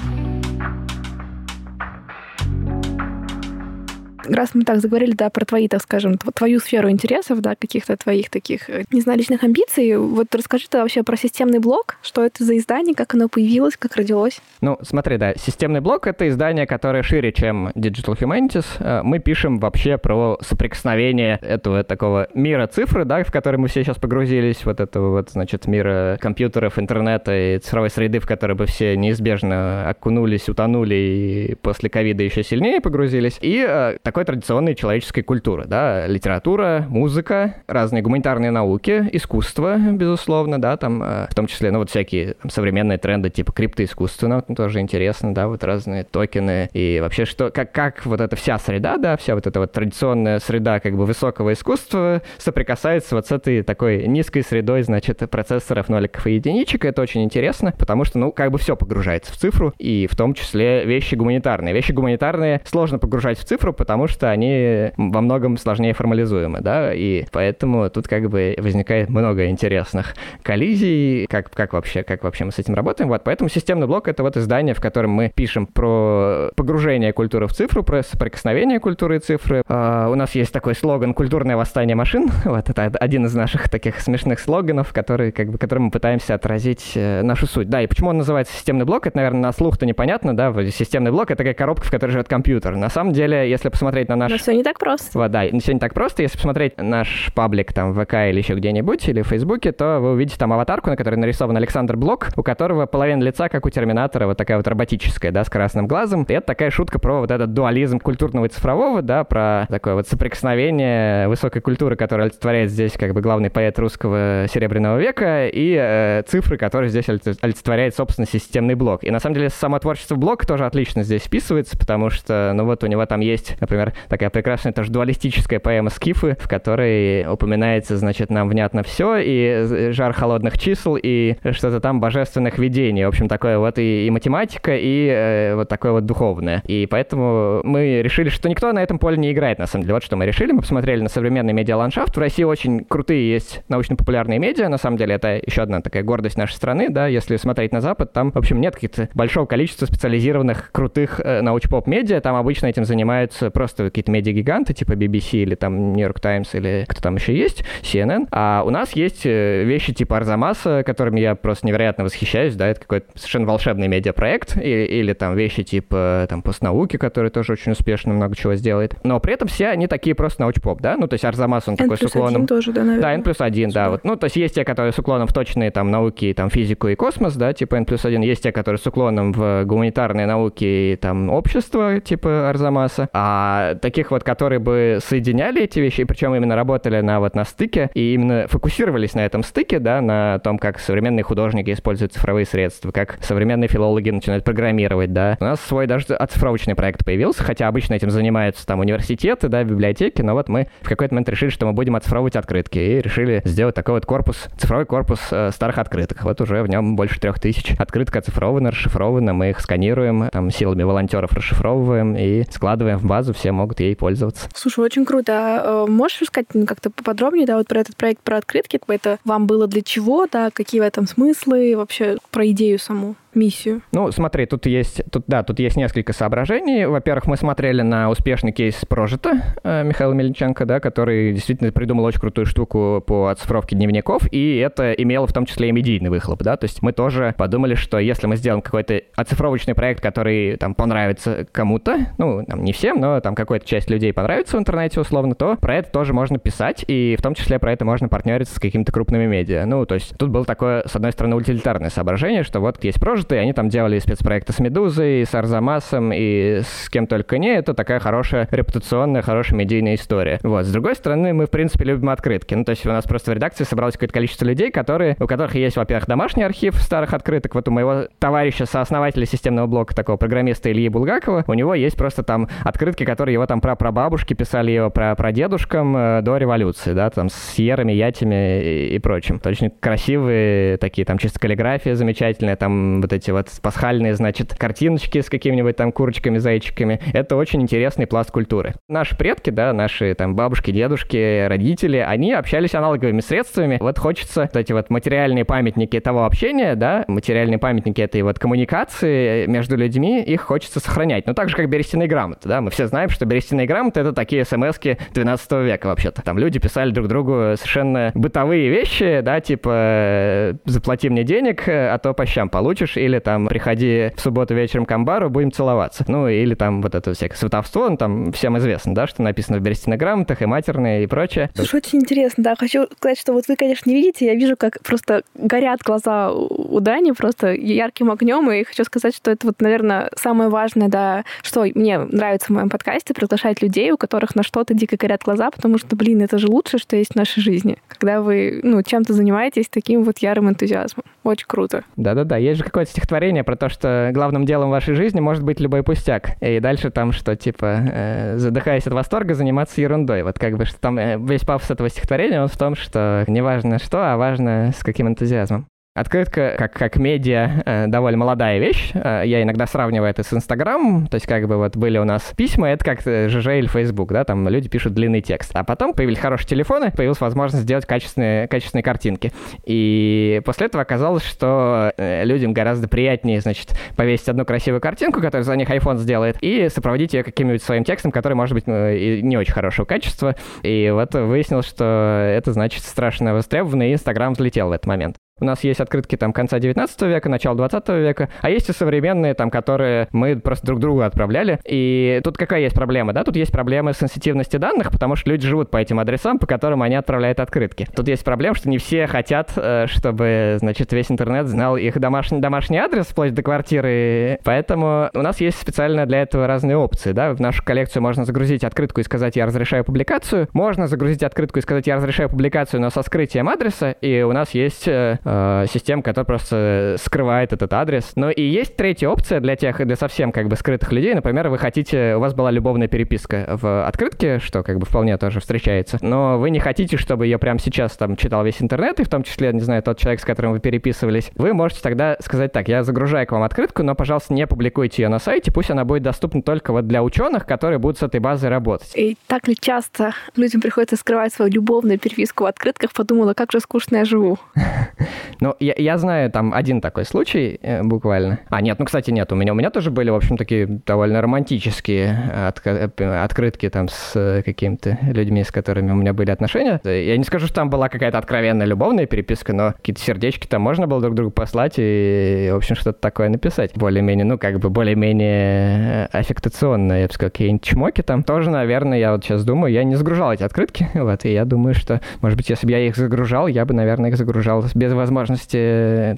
S2: Раз мы так заговорили, да, про твои, так скажем, твою сферу интересов, да, каких-то твоих таких, э, не знаю, личных амбиций, вот расскажи ты вообще про системный блок, что это за издание, как оно появилось, как родилось?
S1: Ну, смотри, да, системный блок — это издание, которое шире, чем Digital Humanities. Э, мы пишем вообще про соприкосновение этого такого мира цифры, да, в который мы все сейчас погрузились, вот этого вот, значит, мира компьютеров, интернета и цифровой среды, в которой бы все неизбежно окунулись, утонули и после ковида еще сильнее погрузились. И э, такой традиционной человеческой культуры, да, литература, музыка, разные гуманитарные науки, искусство, безусловно, да, там, э, в том числе, ну, вот всякие современные тренды типа криптоискусства, ну, тоже интересно, да, вот разные токены и вообще что, как, как вот эта вся среда, да, вся вот эта вот традиционная среда как бы высокого искусства соприкасается вот с этой такой низкой средой, значит, процессоров, ноликов и единичек. Это очень интересно, потому что, ну, как бы все погружается в цифру, и в том числе вещи гуманитарные. Вещи гуманитарные сложно погружать в цифру, потому что они во многом сложнее формализуемы, да, и поэтому тут как бы возникает много интересных коллизий, как, как вообще, как вообще мы с этим работаем. Вот, поэтому системный блок — это вот издание, в котором мы пишем про погружение культуры в цифру, про соприкосновение культуры и цифры. Uh, у нас есть такой слоган «Культурное восстание машин». <laughs> Вот это один из наших таких смешных слоганов, который, как бы, которым мы пытаемся отразить э, нашу суть. Да, и почему он называется системный блок, это, наверное, на слух-то непонятно, да, системный блок — это такая коробка, в которой живет компьютер. На самом деле, если посмотреть на наш...
S2: Но все не так просто.
S1: Вот, да, все не так просто. Если посмотреть наш паблик там в ВК или еще где-нибудь, или в Фейсбуке, то вы увидите там аватарку, на которой нарисован Александр Блок, у которого половина лица, как у Терминатора, вот такая вот роботическая, да, с красным глазом. И это такая шутка про вот этот дуализм культурного и цифрового, да, про такое вот соприкосновение высокой культуры, которая олицетворяет здесь как бы главный поэт русского Серебряного века, и э, цифры, которые здесь олицетворяет, собственно, системный блок. И на самом деле само творчество блока тоже отлично здесь вписывается, потому что, ну вот у него там есть, например, такая прекрасная тоже дуалистическая поэма «Скифы», в которой упоминается, значит, нам внятно все, и жар холодных чисел, и что-то там божественных видений. В общем, такое вот и, и математика, и э, вот такое вот духовное. И поэтому мы решили, что никто на этом поле не играет, на самом деле. Вот что мы решили. Мы посмотрели на современный медиаландшафт. В России очень крутые есть научно-популярные медиа. На самом деле, это еще одна такая гордость нашей страны, да, если смотреть на Запад, там, в общем, нет каких-то большого количества специализированных крутых э, науч-поп-медиа. Там обычно этим занимаются просто какие-то медиа-гиганты, типа BBC или там New York Times или кто там еще есть, CNN. А у нас есть э, вещи типа Арзамаса, которыми я просто невероятно восхищаюсь, да, это какой-то совершенно волшебный медиапроект, или, или там вещи типа там постнауки, которые тоже очень успешно много чего сделает. Но при этом все они такие просто научпоп, да, ну, то есть Арзамас, он N такой с уклоном...
S2: тоже, да, наверное.
S1: Да, N плюс один, да, вот. Ну, то есть есть те, которые с уклоном в точные там науки, там физику и космос, да, типа N плюс один, есть те, которые с уклоном в гуманитарные науки и там общество, типа Арзамаса, а таких вот, которые бы соединяли эти вещи, причем именно работали на вот на стыке, и именно фокусировались на этом стыке, да, на том, как современные художники используют цифровые средства, как современные филологи начинают программировать, да. У нас свой даже оцифровочный проект появился, хотя обычно этим занимаются там университеты, да, библиотеки, но вот мы в какой-то момент решили, что мы будем оцифровывать открытки, и решили сделать такой вот корпус, цифровой корпус э, старых открыток. Вот уже в нем больше трех тысяч открыток оцифровано, расшифровано, мы их сканируем, там, силами волонтеров расшифровываем и складываем в базу, все могут ей пользоваться.
S2: Слушай, очень круто. А, э, можешь рассказать как-то поподробнее, да, вот про этот проект про открытки? Это вам было для чего, да, какие в этом смыслы, вообще про идею саму? Миссию?
S1: Ну, смотри, тут есть, тут, да, тут есть несколько соображений. Во-первых, мы смотрели на успешный кейс Прожита э, Михаила Мельниченко, да, который действительно придумал очень крутую штуку по оцифровке дневников, и это имело в том числе и медийный выхлоп, да, то есть мы тоже подумали, что если мы сделаем какой-то оцифровочный проект, который там понравится кому-то, ну, там, не всем, но там какая-то часть людей понравится в интернете условно, то про это тоже можно писать, и в том числе про это можно партнериться с какими-то крупными медиа. Ну, то есть тут было такое, с одной стороны, утилитарное соображение, что вот есть Прожит, и они там делали спецпроекты с Медузой, с Арзамасом и с кем только не. Это такая хорошая репутационная, хорошая медийная история. Вот. С другой стороны, мы, в принципе, любим открытки. Ну, то есть у нас просто в редакции собралось какое-то количество людей, которые, у которых есть, во-первых, домашний архив старых открыток. Вот у моего товарища, сооснователя системного блока, такого программиста Ильи Булгакова, у него есть просто там открытки, которые его там про прабабушки писали его про прадедушкам э, до революции, да, там с сьерами, ятями и, и прочим. Очень красивые такие, там чисто каллиграфия замечательная, там вот эти вот пасхальные, значит, картиночки с какими-нибудь там курочками, зайчиками. Это очень интересный пласт культуры. Наши предки, да, наши там бабушки, дедушки, родители, они общались аналоговыми средствами. Вот хочется вот эти вот материальные памятники того общения, да, материальные памятники этой вот коммуникации между людьми, их хочется сохранять. Но так же, как берестяные грамоты, да, мы все знаем, что берестяные грамоты — это такие смс-ки 12 века вообще-то. Там люди писали друг другу совершенно бытовые вещи, да, типа «заплати мне денег, а то по щам получишь», или там «приходи в субботу вечером к амбару, будем целоваться». Ну, или там вот это всякое сватовство, ну, там всем известно, да, что написано в берестяных грамотах и матерные и прочее.
S2: Слушай, очень интересно, да. Хочу сказать, что вот вы, конечно, не видите, я вижу, как просто горят глаза у Дани просто ярким огнем, и хочу сказать, что это вот, наверное, самое важное, да, что мне нравится в моем подкасте, приглашать людей, у которых на что-то дико горят глаза, потому что, блин, это же лучше, что есть в нашей жизни. Когда вы, ну, чем-то занимаетесь таким вот ярым энтузиазмом. Очень круто.
S1: Да-да-да, есть же какое-то стихотворение про то, что главным делом вашей жизни может быть любой пустяк. И дальше там, что, типа, э, задыхаясь от восторга, заниматься ерундой. Вот как бы, что там э, весь пафос этого стихотворения, он в том, что не важно что, а важно с каким энтузиазмом. Открытка, как, как медиа, э, довольно молодая вещь. Э, я иногда сравниваю это с Инстаграм. То есть, как бы вот были у нас письма, это как ЖЖ или Фейсбук, да, там люди пишут длинный текст. А потом появились хорошие телефоны, появилась возможность сделать качественные, качественные картинки. И после этого оказалось, что э, людям гораздо приятнее, значит, повесить одну красивую картинку, которую за них iPhone сделает, и сопроводить ее каким-нибудь своим текстом, который может быть не очень хорошего качества. И вот выяснилось, что это значит страшно востребовано, и Инстаграм взлетел в этот момент. У нас есть открытки там конца 19 века, начала 20 века, а есть и современные, там, которые мы просто друг другу отправляли. И тут какая есть проблема, да? Тут есть проблема сенситивности данных, потому что люди живут по этим адресам, по которым они отправляют открытки. Тут есть проблема, что не все хотят, э, чтобы, значит, весь интернет знал их домашний, домашний адрес вплоть до квартиры. Поэтому у нас есть специально для этого разные опции, да? В нашу коллекцию можно загрузить открытку и сказать «я разрешаю публикацию». Можно загрузить открытку и сказать «я разрешаю публикацию», но со скрытием адреса. И у нас есть э, система, которая просто скрывает этот адрес. Но и есть третья опция для тех, для совсем как бы скрытых людей. Например, вы хотите, у вас была любовная переписка в открытке, что как бы вполне тоже встречается, но вы не хотите, чтобы ее прямо сейчас там читал весь интернет, и в том числе, не знаю, тот человек, с которым вы переписывались, вы можете тогда сказать так, я загружаю к вам открытку, но, пожалуйста, не публикуйте ее на сайте, пусть она будет доступна только вот для ученых, которые будут с этой базой работать.
S2: И так ли часто людям приходится скрывать свою любовную переписку в открытках, подумала, как же скучно я живу. <laughs>
S1: Ну, я, я знаю там один такой случай э, буквально. А, нет, ну, кстати, нет, у меня, у меня тоже были, в общем, такие довольно романтические от, э, открытки там с э, какими-то людьми, с которыми у меня были отношения. Я не скажу, что там была какая-то откровенная любовная переписка, но какие-то сердечки там можно было друг другу послать и, в общем, что-то такое написать. Более-менее, ну, как бы более-менее аффектационно, я бы сказал, какие-нибудь чмоки там. Тоже, наверное, я вот сейчас думаю, я не загружал эти открытки, <laughs> вот, и я думаю, что, может быть, если бы я их загружал, я бы, наверное, их загружал без возможности,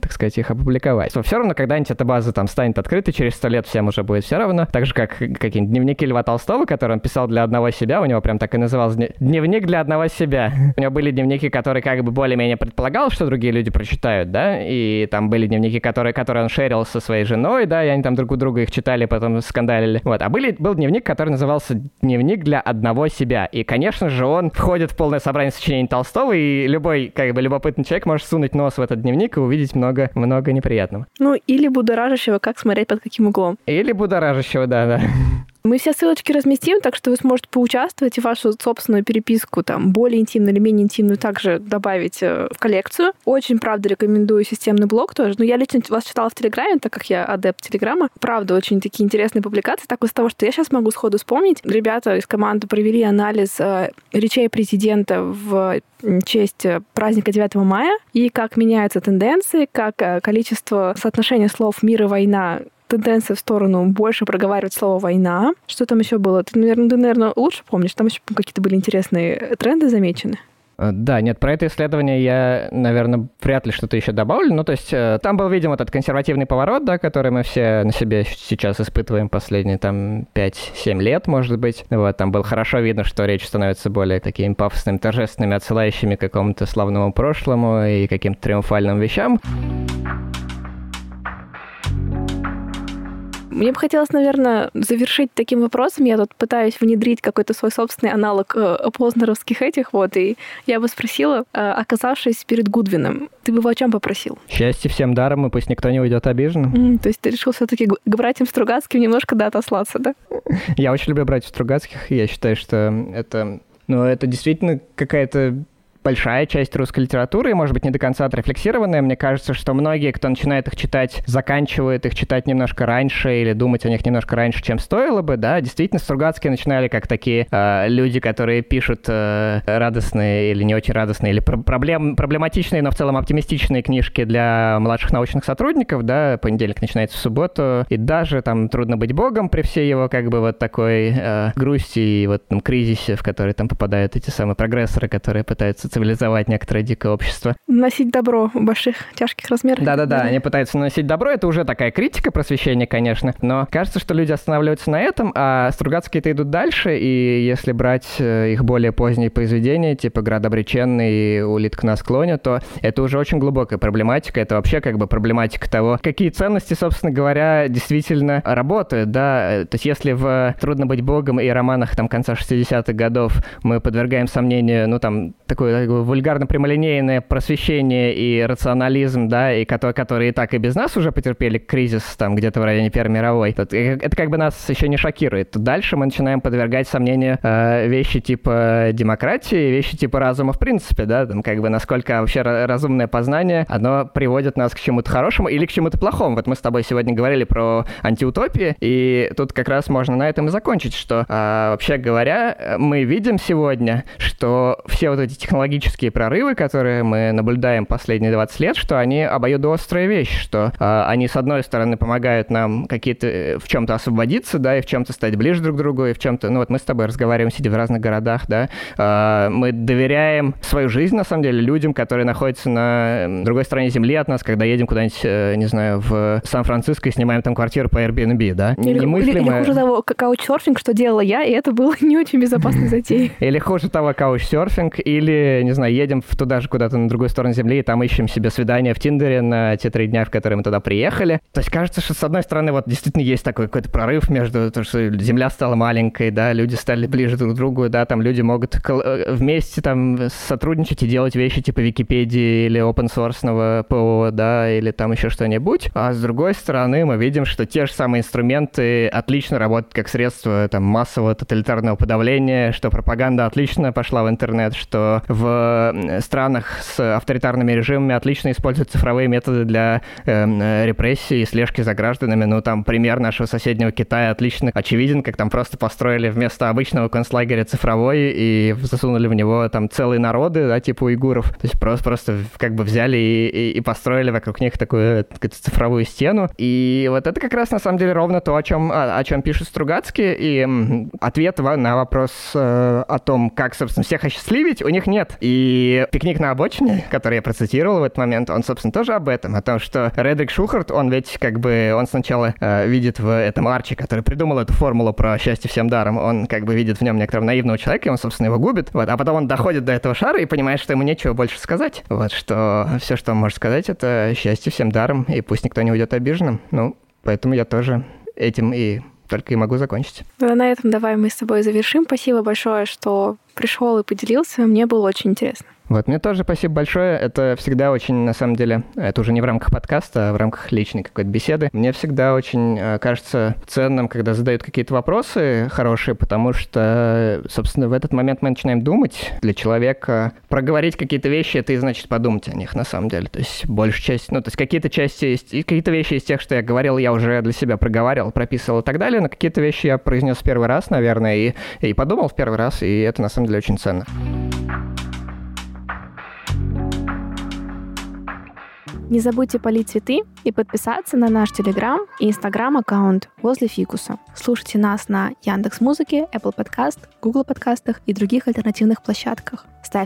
S1: так сказать, их опубликовать. Но все равно, когда-нибудь эта база там станет открытой, через сто лет всем уже будет все равно. Так же, как какие-нибудь дневники Льва Толстого, который он писал для одного себя, у него прям так и назывался «Дневник для одного себя». У него были дневники, которые как бы более-менее предполагал, что другие люди прочитают, да, и там были дневники, которые, которые он шерил со своей женой, да, и они там друг у друга их читали, потом скандалили. Вот. А были, был дневник, который назывался «Дневник для одного себя». И, конечно же, он входит в полное собрание сочинений Толстого, и любой, как бы, любопытный человек может сунуть нос в этот дневник и увидеть много, много неприятного.
S2: Ну, или будоражащего, как смотреть под каким углом.
S1: Или будоражащего, да-да.
S2: Мы все ссылочки разместим, так что вы сможете поучаствовать и вашу собственную переписку, там, более интимную или менее интимную, также добавить э, в коллекцию. Очень, правда, рекомендую системный блог тоже. Но я лично вас читала в Телеграме, так как я адепт Телеграма. Правда, очень такие интересные публикации. Так из того, что я сейчас могу сходу вспомнить, ребята из команды провели анализ э, речей президента в честь праздника 9 мая и как меняются тенденции, как э, количество соотношения слов «мир» и «война» тенденция в сторону больше проговаривать слово «война». Что там еще было? Ты, наверное, ты, наверное, лучше помнишь? Там еще какие-то были интересные тренды замечены.
S1: Э, да, нет, про это исследование я, наверное, вряд ли что-то еще добавлю. Ну, то есть э, там был, видимо, этот консервативный поворот, да, который мы все на себе сейчас испытываем последние там 5-7 лет, может быть. Вот, там было хорошо видно, что речь становится более такими пафосными, торжественными, отсылающими к какому-то славному прошлому и каким-то триумфальным вещам.
S2: Мне бы хотелось, наверное, завершить таким вопросом. Я тут пытаюсь внедрить какой-то свой собственный аналог э, познеровских этих вот, и я бы спросила, э, оказавшись перед Гудвином, ты бы его о чем попросил?
S1: Счастье всем даром, и пусть никто не уйдет обиженным.
S2: Mm, то есть ты решил все-таки к братьям Стругацким немножко, да, отослаться, да?
S1: Я очень люблю братьев Стругацких, и я считаю, что это ну, это действительно какая-то большая часть русской литературы, может быть, не до конца отрефлексированная. Мне кажется, что многие, кто начинает их читать, заканчивают их читать немножко раньше или думать о них немножко раньше, чем стоило бы, да. Действительно, Стругацкие начинали как такие э, люди, которые пишут э, радостные или не очень радостные, или проблем, проблематичные, но в целом оптимистичные книжки для младших научных сотрудников, да. Понедельник начинается в субботу, и даже там «Трудно быть богом» при всей его как бы вот такой э, грусти и вот там кризисе, в который там попадают эти самые прогрессоры, которые пытаются цивилизовать некоторое дикое общество.
S2: Носить добро в больших тяжких размерах.
S1: Да-да-да, они пытаются носить добро, это уже такая критика просвещения, конечно, но кажется, что люди останавливаются на этом, а Стругацкие-то идут дальше, и если брать э, их более поздние произведения, типа «Град обреченный» и «Улитка на склоне», то это уже очень глубокая проблематика, это вообще как бы проблематика того, какие ценности, собственно говоря, действительно работают, да, то есть если в «Трудно быть богом» и романах там конца 60-х годов мы подвергаем сомнению, ну там, такое вульгарно-прямолинейное просвещение и рационализм, да, и который, которые и так и без нас уже потерпели кризис там где-то в районе Первой мировой, это, это как бы нас еще не шокирует. Дальше мы начинаем подвергать сомнению э, вещи типа демократии, вещи типа разума в принципе, да, там как бы насколько вообще разумное познание, оно приводит нас к чему-то хорошему или к чему-то плохому. Вот мы с тобой сегодня говорили про антиутопии, и тут как раз можно на этом и закончить, что э, вообще говоря, мы видим сегодня, что все вот эти технологии технологические прорывы, которые мы наблюдаем последние 20 лет, что они обоюдоострая вещь, что э, они, с одной стороны, помогают нам какие-то э, в чем-то освободиться, да, и в чем-то стать ближе друг к другу, и в чем-то, ну вот мы с тобой разговариваем, сидя в разных городах, да, э, мы доверяем свою жизнь, на самом деле, людям, которые находятся на другой стороне земли от нас, когда едем куда-нибудь, э, не знаю, в Сан-Франциско и снимаем там квартиру по Airbnb, да.
S2: Или, Немыслимое... или, или хуже того, каучсерфинг, что делала я, и это было <laughs> не очень безопасной затеей.
S1: Или хуже того, каучсерфинг, или не знаю, едем туда же куда-то на другую сторону Земли, и там ищем себе свидание в Тиндере на те три дня, в которые мы туда приехали. То есть кажется, что с одной стороны вот действительно есть такой какой-то прорыв между то, что Земля стала маленькой, да, люди стали ближе друг к другу, да, там люди могут э, вместе там сотрудничать и делать вещи типа Википедии или open source ПО, да, или там еще что-нибудь. А с другой стороны мы видим, что те же самые инструменты отлично работают как средство там массового тоталитарного подавления, что пропаганда отлично пошла в интернет, что в странах с авторитарными режимами отлично используют цифровые методы для э, репрессий и слежки за гражданами. Ну, там пример нашего соседнего Китая отлично очевиден, как там просто построили вместо обычного концлагеря цифровой и засунули в него там целые народы, да, типа уйгуров. То есть просто, просто как бы взяли и, и, и построили вокруг них такую цифровую стену. И вот это как раз на самом деле ровно то, о чем, о, о чем пишет Стругацкий. И ответ на вопрос э, о том, как, собственно, всех осчастливить, у них нет. И «Пикник на обочине», который я процитировал в этот момент, он, собственно, тоже об этом, о том, что Редрик Шухарт, он ведь как бы, он сначала э, видит в этом Арчи, который придумал эту формулу про счастье всем даром, он как бы видит в нем некоторого наивного человека, и он, собственно, его губит, вот, а потом он доходит до этого шара и понимает, что ему нечего больше сказать, вот, что все, что он может сказать, это счастье всем даром, и пусть никто не уйдет обиженным, ну, поэтому я тоже этим и только и могу закончить.
S2: На этом давай мы с тобой завершим. Спасибо большое, что пришел и поделился. Мне было очень интересно.
S1: Вот, мне тоже спасибо большое. Это всегда очень, на самом деле, это уже не в рамках подкаста, а в рамках личной какой-то беседы. Мне всегда очень э, кажется ценным, когда задают какие-то вопросы хорошие, потому что, собственно, в этот момент мы начинаем думать. Для человека проговорить какие-то вещи, это и значит подумать о них, на самом деле. То есть большая часть, ну, то есть какие-то части, есть, какие-то вещи из тех, что я говорил, я уже для себя проговаривал, прописывал и так далее, но какие-то вещи я произнес в первый раз, наверное, и, и подумал в первый раз, и это, на самом деле, очень ценно.
S2: Не забудьте полить цветы и подписаться на наш Телеграм и Инстаграм аккаунт возле фикуса. Слушайте нас на Яндекс Музыке, Apple Podcast, Google подкастах и других альтернативных площадках. Ставьте